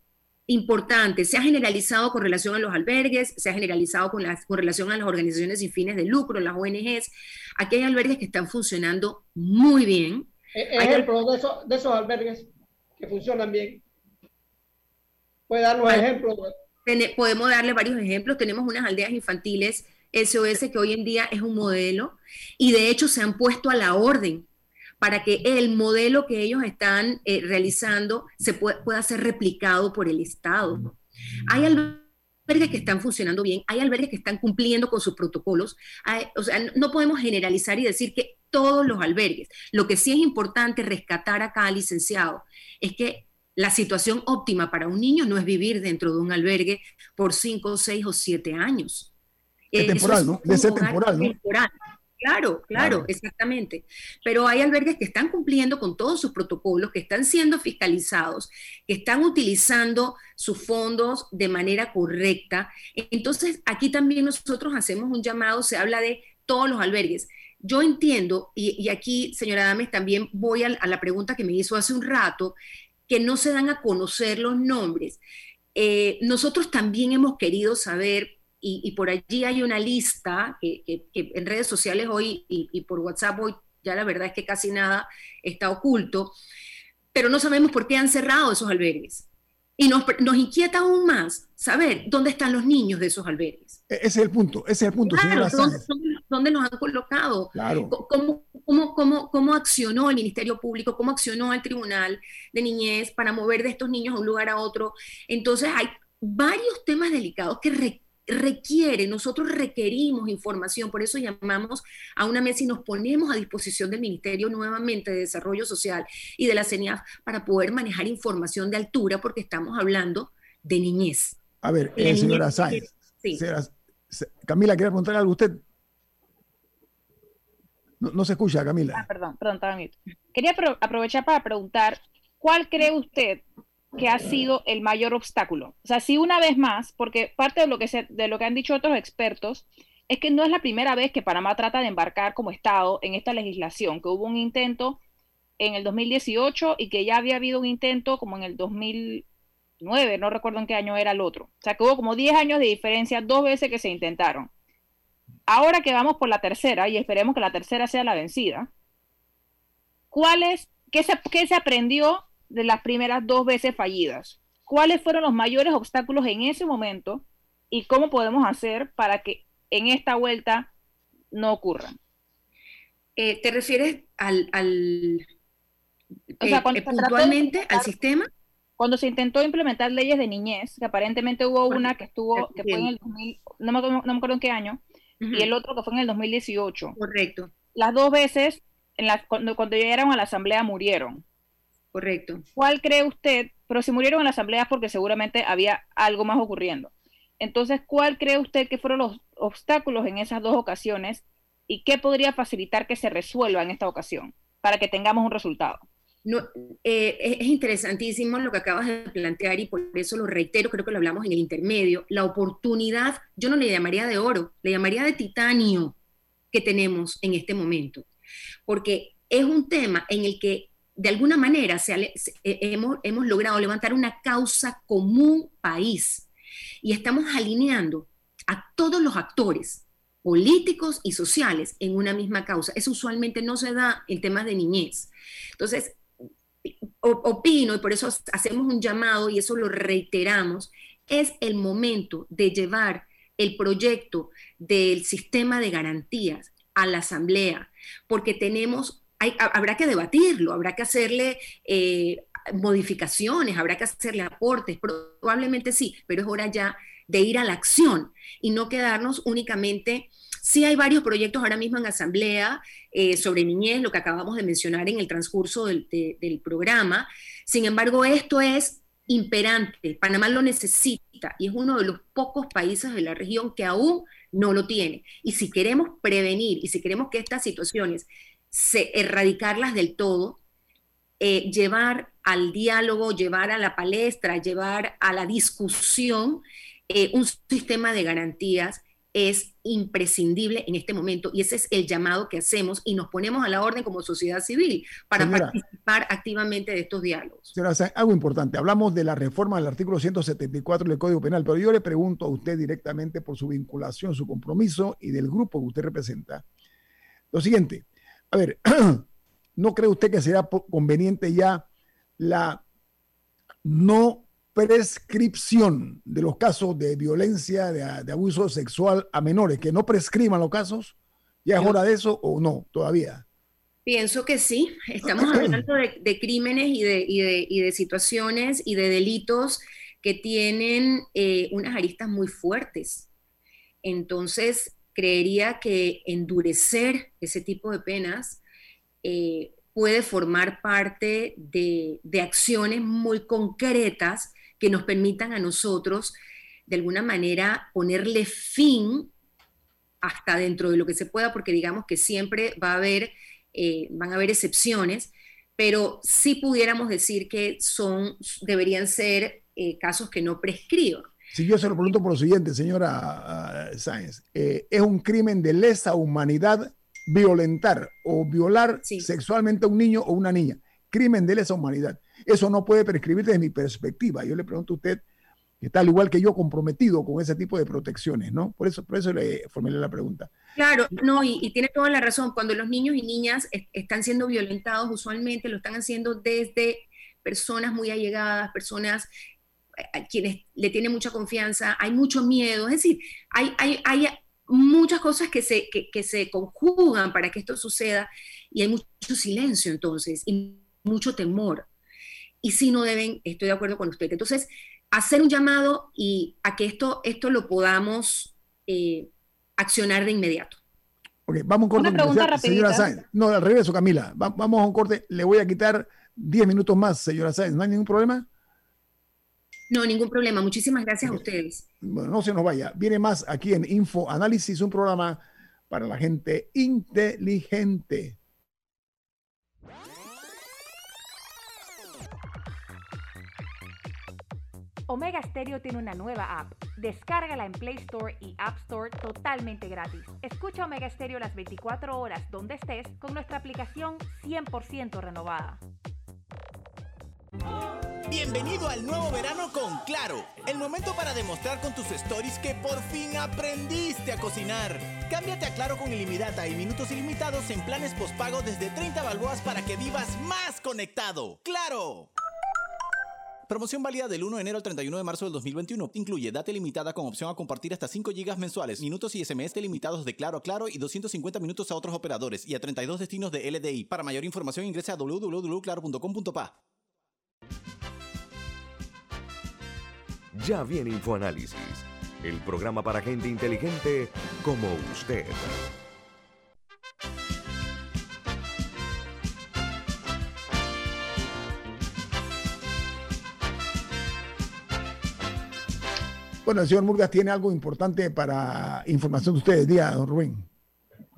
Importante, se ha generalizado con relación a los albergues, se ha generalizado con, las, con relación a las organizaciones sin fines de lucro, las ONGs. Aquí hay albergues que están funcionando muy bien. E-, ejemplo de, de esos albergues que funcionan bien. ¿Puede darnos ejemplos? Podemos darle varios ejemplos. Tenemos unas aldeas infantiles SOS que hoy en día es un modelo y de hecho se han puesto a la orden para que el modelo que ellos están eh, realizando se pueda ser replicado por el Estado. Hay albergues que están funcionando bien, hay albergues que están cumpliendo con sus protocolos. o sea, no podemos generalizar y decir que todos los albergues. Lo que sí es importante rescatar acá, licenciado, es que la situación óptima para un niño no es vivir dentro de un albergue por cinco, seis o siete años. Es temporal, ¿no? De ser temporal, ¿no? Claro, claro, exactamente. Pero hay albergues que están cumpliendo con todos sus protocolos, que están siendo fiscalizados, que están utilizando sus fondos de manera correcta. Entonces, aquí también nosotros hacemos un llamado, se habla de todos los albergues. Yo entiendo, y, aquí, señora Dames, también voy a, la pregunta que me hizo hace un rato, que no se dan a conocer los nombres. Eh, nosotros también hemos querido saber, y, por allí hay una lista que, en redes sociales hoy y, por WhatsApp hoy, ya la verdad es que casi nada está oculto, pero no sabemos por qué han cerrado esos albergues. Y nos, nos, inquieta aún más saber dónde están los niños de esos albergues. E-, ese es el punto, ese es el punto. Claro, ¿dónde, nos han colocado? Claro. ¿Cómo, cómo, cómo, cómo accionó el Ministerio Público? ¿Cómo accionó el Tribunal de Niñez para mover de estos niños a un lugar a otro? Entonces hay varios temas delicados que requiere, nosotros requerimos información, por eso llamamos a una mesa y nos ponemos a disposición del Ministerio nuevamente de Desarrollo Social y de la CENIAF para poder manejar información de altura, porque estamos hablando de niñez. A ver, eh, señora Sáenz. Camila, ¿quiere preguntar algo a usted? No, se escucha, Camila. Ah, perdón, perdón, estaba Quería aprovechar para preguntar, ¿cuál cree usted que ha sido el mayor obstáculo? O sea, si una vez más, porque parte de lo que, se, de lo que han dicho otros expertos es que no es la primera vez que Panamá trata de embarcar como Estado en esta legislación, que hubo un intento en el 2018 y que ya había habido un intento como en el 2009, no recuerdo en qué año era el otro. O sea, que hubo como 10 años de diferencia, dos veces que se intentaron. Ahora que vamos por la tercera, y esperemos que la tercera sea la vencida, ¿cuál qué, se, qué se aprendió de las primeras dos veces fallidas? ¿Cuáles fueron los mayores obstáculos en ese momento? ¿Y cómo podemos hacer para que en esta vuelta no ocurran? Eh, ¿Te refieres al, al o sea, eh, puntualmente al sistema? Cuando se intentó implementar leyes de niñez, que aparentemente hubo una que estuvo, que fue en el 2000, no me, no me acuerdo en qué año, y el otro que fue en el 2018. Correcto. Las dos veces, en la, cuando, cuando llegaron a la asamblea, murieron. Correcto. ¿Cuál cree usted? Pero si murieron en la asamblea porque seguramente había algo más ocurriendo. Entonces, ¿cuál cree usted que fueron los obstáculos en esas dos ocasiones y qué podría facilitar que se resuelva en esta ocasión para que tengamos un resultado? No, eh, es interesantísimo lo que acabas de plantear y por eso lo reitero, creo que lo hablamos en el intermedio, la oportunidad, yo no le llamaría de oro, le llamaría de titanio que tenemos en este momento, porque es un tema en el que de alguna manera se, eh, hemos, hemos logrado levantar una causa común país y estamos alineando a todos los actores políticos y sociales en una misma causa. Eso usualmente no se da en temas de niñez. Entonces, opino, y por eso hacemos un llamado y eso lo reiteramos, es el momento de llevar el proyecto del sistema de garantías a la Asamblea, porque tenemos, hay, habrá que debatirlo, habrá que hacerle eh, modificaciones, habrá que hacerle aportes, probablemente sí, pero es hora ya de ir a la acción y no quedarnos únicamente Sí hay varios proyectos ahora mismo en asamblea eh, sobre niñez, lo que acabamos de mencionar en el transcurso del, programa. Sin embargo, esto es imperante. Panamá lo necesita y es uno de los pocos países de la región que aún no lo tiene. Y si queremos prevenir y si queremos que estas situaciones se erradicarlas del todo, eh, llevar al diálogo, llevar a la palestra, llevar a la discusión eh, un sistema de garantías es imprescindible en este momento y ese es el llamado que hacemos y nos ponemos a la orden como sociedad civil para participar activamente de estos diálogos. Señora, algo importante, hablamos de la reforma del artículo 174 del Código Penal, pero yo le pregunto a usted directamente por su vinculación, su compromiso y del grupo que usted representa. Lo siguiente, a ver, ¿no cree usted que sería conveniente ya la no prescripción de los casos de violencia, de, abuso sexual a menores, que no prescriban los casos? ¿Ya es hora de eso o no todavía? Pienso que sí. Estamos hablando de, crímenes y de, de, situaciones y de delitos que tienen eh, unas aristas muy fuertes. Entonces, creería que endurecer ese tipo de penas eh, puede formar parte de, de, acciones muy concretas que nos permitan a nosotros, de alguna manera, ponerle fin hasta dentro de lo que se pueda, porque digamos que siempre va a haber, eh, van a haber excepciones, pero sí pudiéramos decir que son, deberían ser eh, casos que no prescriban. Si yo se lo pregunto por lo siguiente, señora uh, Sáenz, eh, ¿es un crimen de lesa humanidad violentar o violar sexualmente a un niño o una niña? Crimen de lesa humanidad. Eso no puede prescribir desde mi perspectiva. Yo le pregunto a usted, que está al igual que yo comprometido con ese tipo de protecciones, ¿no? Por eso, por eso le formulé la pregunta. Claro, no, y, tiene toda la razón. Cuando los niños y niñas están siendo violentados, usualmente lo están haciendo desde personas muy allegadas, personas a quienes le tienen mucha confianza, hay mucho miedo, es decir, hay, hay, hay muchas cosas que se, que se conjugan para que esto suceda y hay mucho silencio entonces y mucho temor y si no deben, estoy de acuerdo con usted. Entonces, hacer un llamado y a que esto, esto lo podamos eh, accionar de inmediato. Ok, vamos a un corte. Una pregunta señora Sáenz. No, al revés, Camila. vamos a un corte. Le voy a quitar 10 minutos más, señora Sáenz. ¿No hay ningún problema? No, ningún problema. Muchísimas gracias a ustedes. Bueno, no se nos vaya. Viene más aquí en Info Análisis, un programa para la gente inteligente. Omega Stereo tiene una nueva app. Descárgala en Play Store y App Store totalmente gratis. Escucha Omega Stereo las 24 horas donde estés con nuestra aplicación 100% renovada. Bienvenido al nuevo verano con Claro, el momento para demostrar con tus stories que por fin aprendiste a cocinar. Cámbiate a Claro con ilimitada y minutos ilimitados en planes postpago desde 30 balboas para que vivas más conectado. ¡Claro! Promoción válida del 1 de enero al 31 de marzo del 2021. Incluye data limitada con opción a compartir hasta 5 GB mensuales, minutos y SMS limitados de Claro a Claro y 250 minutos a otros operadores y a 32 destinos de LDI. Para mayor información ingresa a www.claro.com.pa. Ya viene InfoAnálisis, el programa para gente inteligente como usted. Bueno, el señor Murgas tiene algo importante para información de ustedes. Día, don Rubén.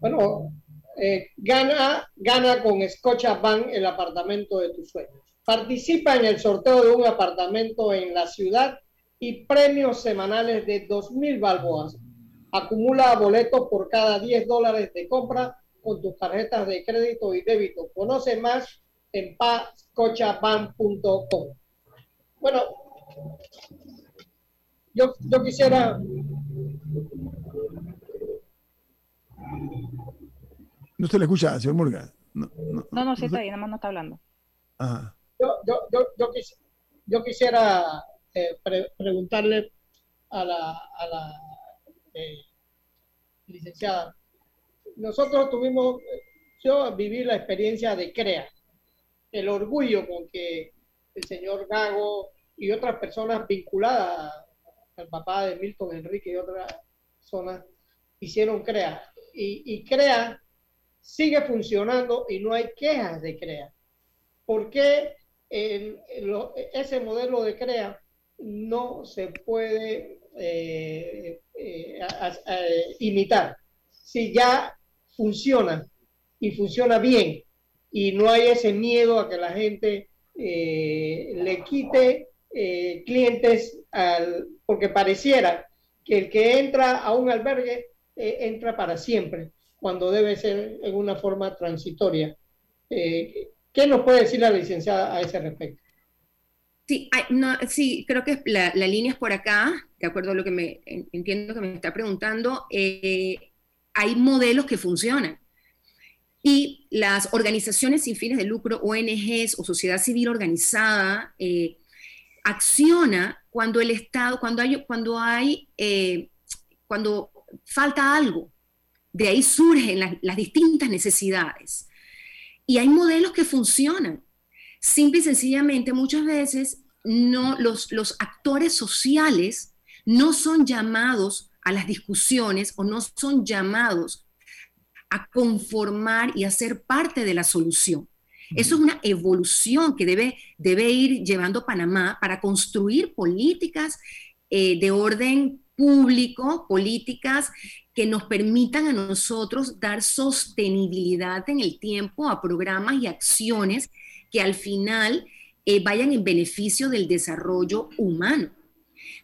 Bueno, eh, gana, gana con Scotiabank el apartamento de tus sueños. Participa en el sorteo de un apartamento en la ciudad y premios semanales de 2.000 balboas. Acumula boletos por cada 10 dólares de compra con tus tarjetas de crédito y débito. Conoce más en pascochabank.com. Bueno, yo, yo quisiera... No se le escucha, señor Murgas. No, no, no, no sí está ahí, nada más no está hablando. Ajá. Yo, yo, yo, yo, quis- yo quisiera eh, pre- preguntarle a la, a la eh, licenciada. Nosotros tuvimos, yo viví la experiencia de CREA, el orgullo con que el señor Gago y otras personas vinculadas al papá de Milton Enrique y otras personas hicieron CREA. Y, CREA sigue funcionando y no hay quejas de CREA. ¿Por qué el- ese modelo de CREA no se puede eh, eh, imitar? Si ya funciona y funciona bien y no hay ese miedo a que la gente eh, le quite clientes al, porque pareciera que el que entra a un albergue eh, entra para siempre, cuando debe ser en una forma transitoria. Eh, ¿Qué nos puede decir la licenciada a ese respecto? Sí, no, sí, creo que la, la línea es por acá, de acuerdo a lo que me en- entiendo que me está preguntando. eh, hay modelos que funcionan. Y las organizaciones sin fines de lucro, ONGs o sociedad civil organizada, eh, acciona cuando el Estado, cuando hay, cuando hay, eh, cuando falta algo. De ahí surgen las, distintas necesidades. Y hay modelos que funcionan. Simple y sencillamente, muchas veces no, los, los actores sociales no son llamados a las discusiones o no son llamados a conformar y a ser parte de la solución. Eso es una evolución que debe, debe ir llevando Panamá para construir políticas eh, de orden público, políticas que nos permitan a nosotros dar sostenibilidad en el tiempo a programas y acciones que al final eh, vayan en beneficio del desarrollo humano.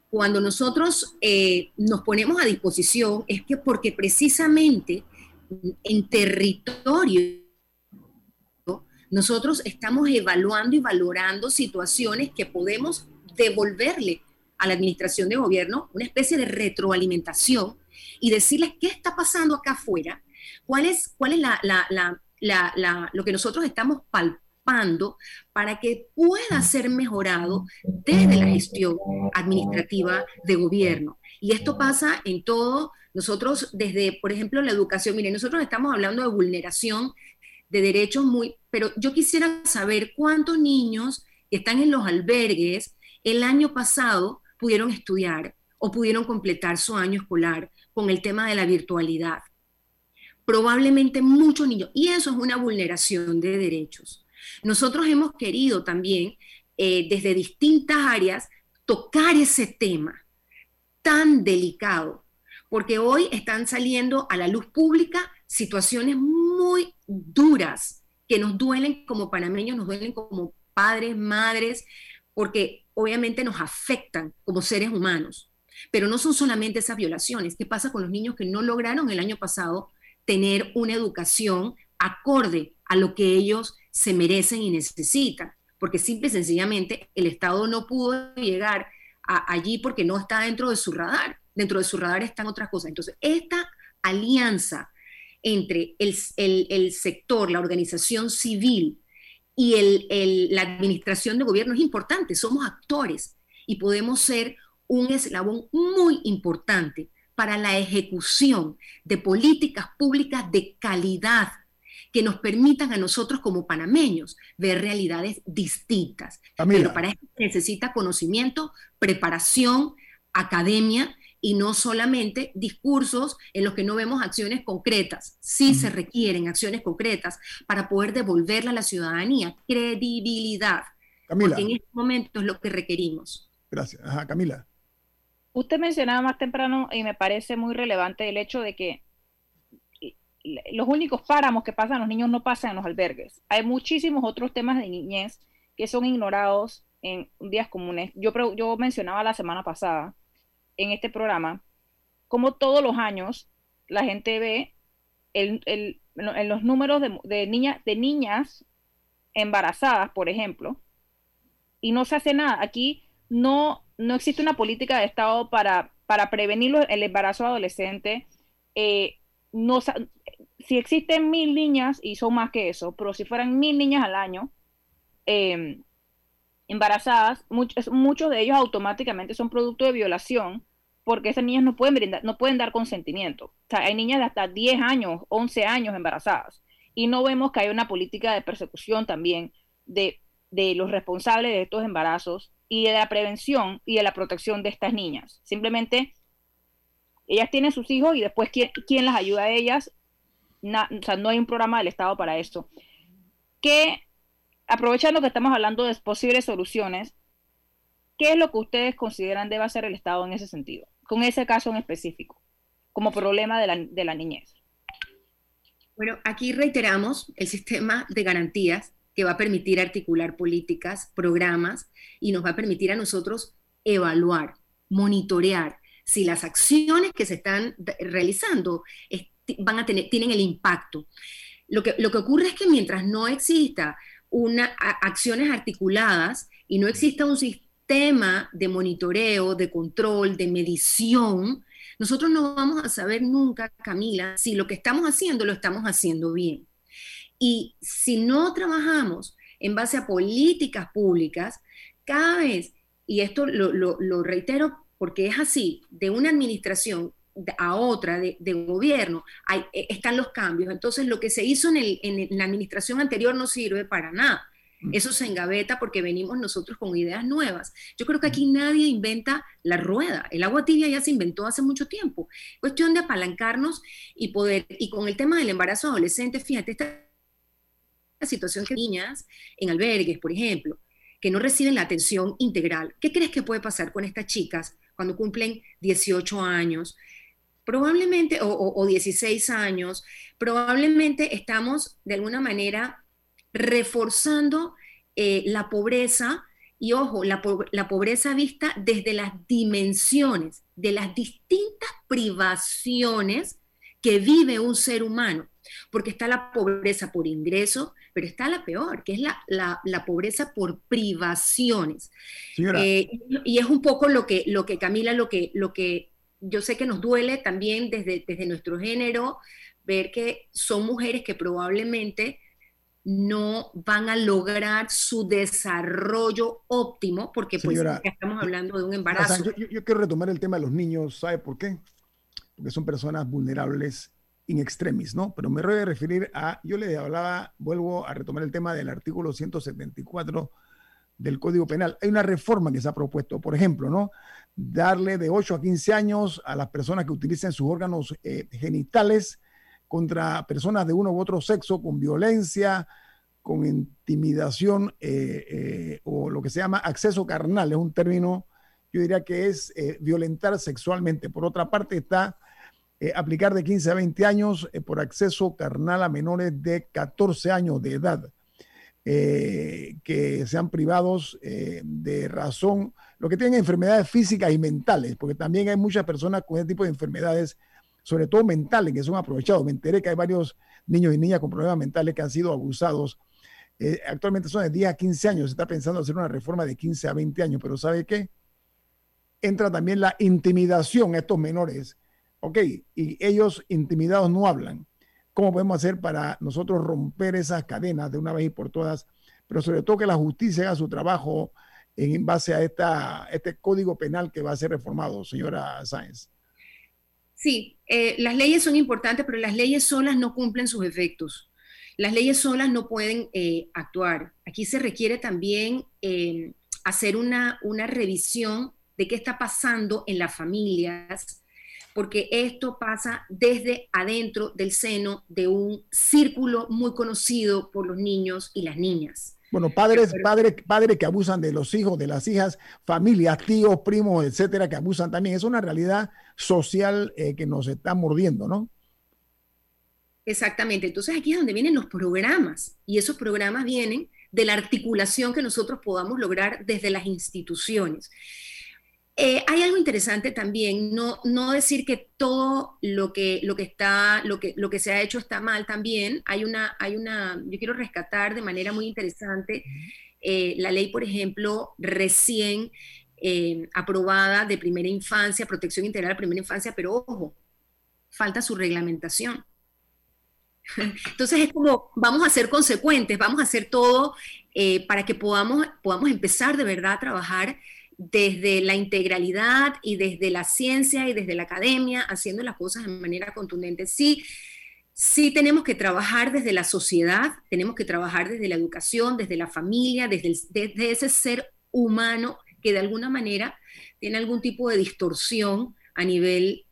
Cuando nosotros eh, nos ponemos a disposición es que porque precisamente en territorio nosotros estamos evaluando y valorando situaciones que podemos devolverle a la administración de gobierno una especie de retroalimentación y decirles qué está pasando acá afuera, cuál es, cuál es la, lo que nosotros estamos palpando para que pueda ser mejorado desde la gestión administrativa de gobierno. Y esto pasa en todo, nosotros desde, por ejemplo, la educación, miren, nosotros estamos hablando de vulneración de derechos muy, pero yo quisiera saber cuántos niños que están en los albergues el año pasado pudieron estudiar o pudieron completar su año escolar con el tema de la virtualidad. Probablemente muchos niños, y eso es una vulneración de derechos. Nosotros hemos querido también, eh, desde distintas áreas, tocar ese tema tan delicado, porque hoy están saliendo a la luz pública situaciones muy duras que nos duelen como panameños, nos duelen como padres, madres, porque obviamente nos afectan como seres humanos. Pero no son solamente esas violaciones. ¿Qué pasa con los niños que no lograron el año pasado tener una educación acorde a lo que ellos se merecen y necesitan? Porque simple y sencillamente el Estado no pudo llegar allí porque no está dentro de su radar. Dentro de su radar están otras cosas. Entonces, esta alianza entre el, sector, la organización civil y la administración de gobierno es importante. Somos actores y podemos ser un eslabón muy importante para la ejecución de políticas públicas de calidad que nos permitan a nosotros como panameños ver realidades distintas. Pero para eso necesita conocimiento, preparación, academia y no solamente discursos en los que no vemos acciones concretas. Sí se requieren acciones concretas para poder devolverle a la ciudadanía credibilidad. Camila. Porque en este momento es lo que requerimos. Gracias. Ajá, Camila. Usted mencionaba más temprano y me parece muy relevante el hecho de que los únicos páramos que pasan los niños no pasan en los albergues. Hay muchísimos otros temas de niñez que son ignorados en días comunes. Yo, yo mencionaba la semana pasada en este programa como todos los años la gente ve el, en los números de, de, de niñas embarazadas, por ejemplo, y no se hace nada. Aquí no, no existe una política de Estado para, para prevenir el embarazo adolescente. Eh, no, si existen mil niñas, y son más que eso, pero si fueran mil niñas al año em, embarazadas, muchos, muchos de ellos automáticamente son producto de violación, porque esas niñas no pueden, brindar, no pueden dar consentimiento. O sea, hay niñas de hasta 10 años, 11 años embarazadas, y no vemos que hay una política de persecución también de, de los responsables de estos embarazos y de la prevención y de la protección de estas niñas. Simplemente ellas tienen sus hijos y después quién, quién las ayuda a ellas o sea, no hay un programa del Estado para esto. Que, aprovechando que estamos hablando de posibles soluciones, ¿qué es lo que ustedes consideran debe hacer el Estado en ese sentido, con ese caso en específico, como problema de la, de la niñez? Bueno, aquí reiteramos el sistema de garantías que va a permitir articular políticas, programas y nos va a permitir a nosotros evaluar, monitorear si las acciones que se están realizando van a tener, tienen el impacto. Lo que, lo que ocurre es que mientras no exista una, acciones articuladas y no exista un sistema de monitoreo, de control, de medición, nosotros no vamos a saber nunca, Camila, si lo que estamos haciendo lo estamos haciendo bien. Y si no trabajamos en base a políticas públicas, cada vez, y esto lo, reitero porque es así, de una administración a otra de, gobierno, hay, eh, están los cambios. Entonces, lo que se hizo en, la administración anterior no sirve para nada. Eso se engaveta porque venimos nosotros con ideas nuevas. Yo creo que aquí nadie inventa la rueda. El agua tibia ya se inventó hace mucho tiempo. Cuestión de apalancarnos y poder. Y con el tema del embarazo adolescente, fíjate, esta situación que niñas en albergues, por ejemplo, que no reciben la atención integral. ¿Qué crees que puede pasar con estas chicas cuando cumplen 18 años? probablemente, o, 16 años, probablemente estamos de alguna manera reforzando eh, la pobreza y ojo, la, la, pobreza vista desde las dimensiones de las distintas privaciones que vive un ser humano, porque está la pobreza por ingreso, pero está la peor, que es la, la, pobreza por privaciones. Eh, y es un poco lo que, lo que Camila, lo que, lo que yo sé que nos duele también desde, desde nuestro género ver que son mujeres que probablemente no van a lograr su desarrollo óptimo, porque pues estamos hablando de un embarazo. yo, quiero retomar el tema de los niños, ¿sabe por qué? Porque son personas vulnerables in extremis, ¿no? Pero me voy a referir a, yo le hablaba, vuelvo a retomar el tema del artículo 174 del Código Penal. Hay una reforma que se ha propuesto, por ejemplo, ¿no? Darle de 8 a 15 años a las personas que utilicen sus órganos eh, genitales contra personas de uno u otro sexo con violencia, con intimidación eh, eh, o lo que se llama acceso carnal, es un término yo diría que es eh, violentar sexualmente. Por otra parte está aplicar de 15 a 20 años por acceso carnal a menores de 14 años de edad. que sean privados de razón, lo que tienen enfermedades físicas y mentales, porque también hay muchas personas con ese tipo de enfermedades, sobre todo mentales, que son aprovechados. Me enteré que hay varios niños y niñas con problemas mentales que han sido abusados. actualmente son de 10 a 15 años, se está pensando hacer una reforma de 15 a 20 años, pero ¿sabe qué? entra también la intimidación a estos menores. Ok, y ellos intimidados no hablan. ¿Cómo podemos hacer para nosotros romper esas cadenas de una vez y por todas? Pero sobre todo que la justicia haga su trabajo en base a esta, este código penal que va a ser reformado, señora Sáenz. Sí, eh, las leyes son importantes, pero las leyes solas no cumplen sus efectos. Las leyes solas no pueden eh, actuar. Aquí se requiere también eh, hacer una, una revisión de qué está pasando en las familias, porque esto pasa desde adentro del seno de un círculo muy conocido por los niños y las niñas. Bueno, padres, padres, padres que abusan de los hijos, de las hijas, familias, tíos, primos, etcétera, que abusan también. Es una realidad social eh, que nos está mordiendo, ¿no? Exactamente. Entonces aquí es donde vienen los programas y esos programas vienen de la articulación que nosotros podamos lograr desde las instituciones. Eh, hay algo interesante también, no, no decir que todo lo que, lo que está, lo que, lo que se ha hecho está mal también. Hay una, hay una, yo quiero rescatar de manera muy interesante eh, la ley, por ejemplo, recién eh, aprobada de primera infancia, protección integral de primera infancia, pero ojo, falta su reglamentación. Entonces es como, vamos a ser consecuentes, vamos a hacer todo para que podamos, podamos empezar de verdad a trabajar desde la integralidad y desde la ciencia y desde la academia, haciendo las cosas de manera contundente. Sí, sí tenemos que trabajar desde la sociedad, tenemos que trabajar desde la educación, desde la familia, desde, ese ser humano que de alguna manera tiene algún tipo de distorsión a nivel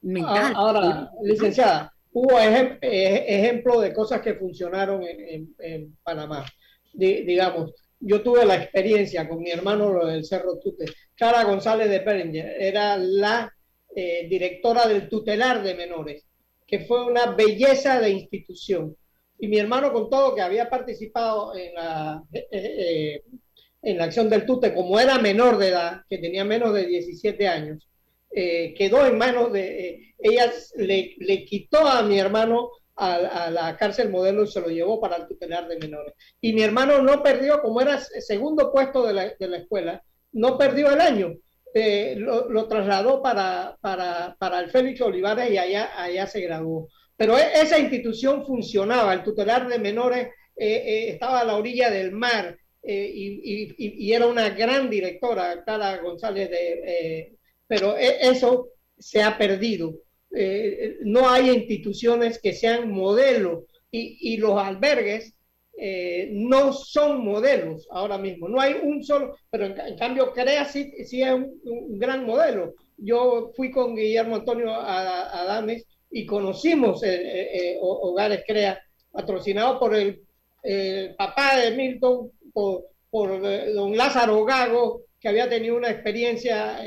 mental. Ahora, licenciada, hubo eh, ejemplo de cosas que funcionaron en, Panamá. digamos, yo tuve la experiencia con mi hermano del Cerro Tute. Cara González de Peringer era la eh, directora del tutelar de menores, que fue una belleza de institución. Y mi hermano con todo que había participado en la, eh, eh, en la acción del tute, como era menor de edad, que tenía menos de 17 años, quedó en manos de... ella le quitó a mi hermano a, la cárcel modelo y se lo llevó para el tutelar de menores. Y mi hermano no perdió, como era segundo puesto de la, de la escuela, no perdió el año. Eh, lo, lo, trasladó para, para, para, el Félix Olivares y allá, allá se graduó. Pero e, esa institución funcionaba, el tutelar de menores eh, eh, estaba a la orilla del mar y, y, y, era una gran directora, Clara González, de, pero e, eso se ha perdido. Eh, no hay instituciones que sean modelos y, los albergues eh, no son modelos ahora mismo. No hay un solo, pero en, cambio CREA sí, es un, gran modelo. Yo fui con Guillermo Antonio Adames y conocimos eh, Hogares CREA, patrocinado por el papá de Milton, por, por don Lázaro Gago, que había tenido una experiencia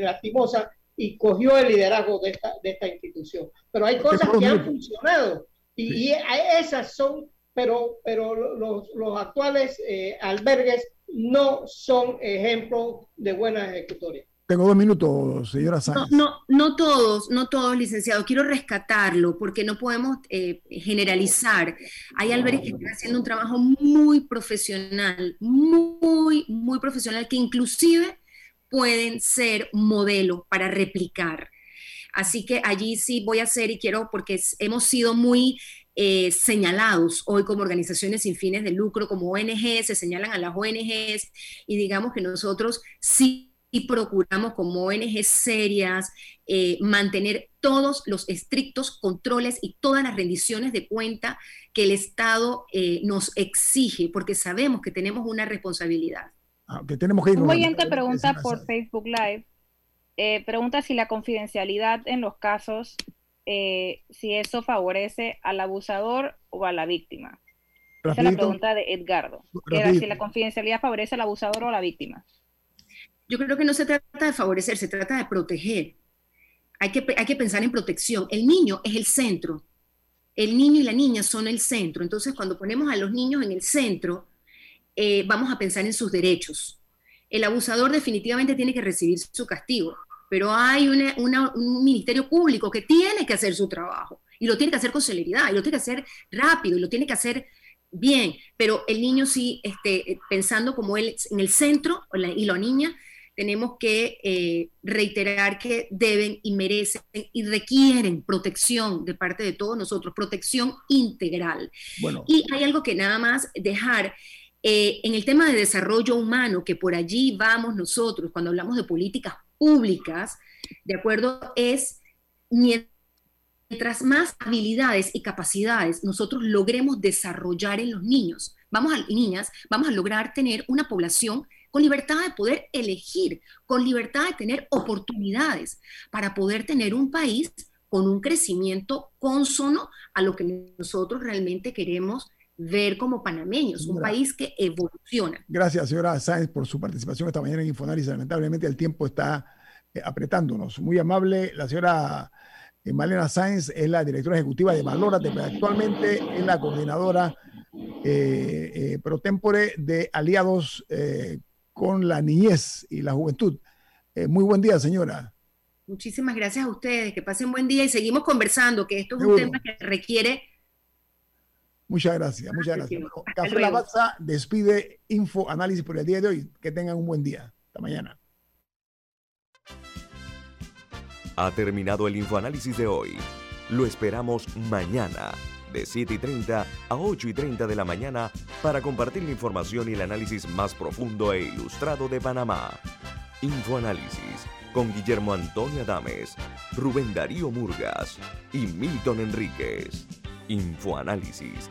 lastimosa y cogió el liderazgo de esta, de esta institución. Pero hay cosas que han funcionado y, esas son, pero, pero los, los actuales eh, albergues no son ejemplos de buena ejecutoria. Tengo dos minutos, señora Sánchez. No, no, todos, no todos, licenciado. Quiero rescatarlo porque no podemos eh, generalizar. Hay albergues que están haciendo un trabajo muy profesional, muy, muy profesional, que inclusive pueden ser modelo para replicar. Así que allí sí voy a hacer y quiero, porque hemos sido muy eh, señalados hoy como organizaciones sin fines de lucro, como ONG, se señalan a las ONGs y digamos que nosotros sí procuramos como ONG serias eh, mantener todos los estrictos controles y todas las rendiciones de cuenta que el Estado eh, nos exige, porque sabemos que tenemos una responsabilidad. Ah, tenemos que Un oyente pregunta por Facebook Live, eh, pregunta si la confidencialidad en los casos, eh, si eso favorece al abusador o a la víctima. Esa es la pregunta de Edgardo. si la confidencialidad favorece al abusador o a la víctima. yo creo que no se trata de favorecer, se trata de proteger. Hay que, hay que pensar en protección. El niño es el centro. El niño y la niña son el centro. Entonces, cuando ponemos a los niños en el centro, eh, vamos a pensar en sus derechos. El abusador definitivamente tiene que recibir su castigo, pero hay un ministerio público que tiene que hacer su trabajo y lo tiene que hacer con celeridad y lo tiene que hacer rápido y lo tiene que hacer bien, pero el niño sí, este, pensando como él en el centro y la niña, tenemos que eh, reiterar que deben y merecen y requieren protección de parte de todos nosotros, protección integral. Y hay algo que nada más dejar. Eh, en el tema de desarrollo humano, que por allí vamos nosotros cuando hablamos de políticas públicas, ¿de acuerdo? Es mientras más habilidades y capacidades nosotros logremos desarrollar en los niños, vamos a niñas, vamos a lograr tener una población con libertad de poder elegir, con libertad de tener oportunidades para poder tener un país con un crecimiento consono a lo que nosotros realmente queremos ver como panameños, un país que evoluciona. Gracias, señora Sáenz, por su participación esta mañana en Infoanálisis. Lamentablemente el tiempo está eh, apretándonos. Muy amable, la señora eh, Malena Sáenz es la directora ejecutiva de Valórate, pero actualmente es la coordinadora eh, pro tempore de aliados con la niñez y la juventud. Eh, muy buen día, señora. Muchísimas gracias a ustedes, que pasen buen día y seguimos conversando, que esto es un tema que requiere... Muchas gracias, muchas gracias. Café La despide Info Análisis por el día de hoy. Que tengan un buen día. Hasta mañana. Ha terminado el Infoanálisis de hoy. Lo esperamos mañana de 7 y 30 a 8 y 30 de la mañana para compartir la información y el análisis más profundo e ilustrado de Panamá. Infoanálisis con Guillermo Antonio Adames, Rubén Darío Murgas y Milton Enríquez. Infoanálisis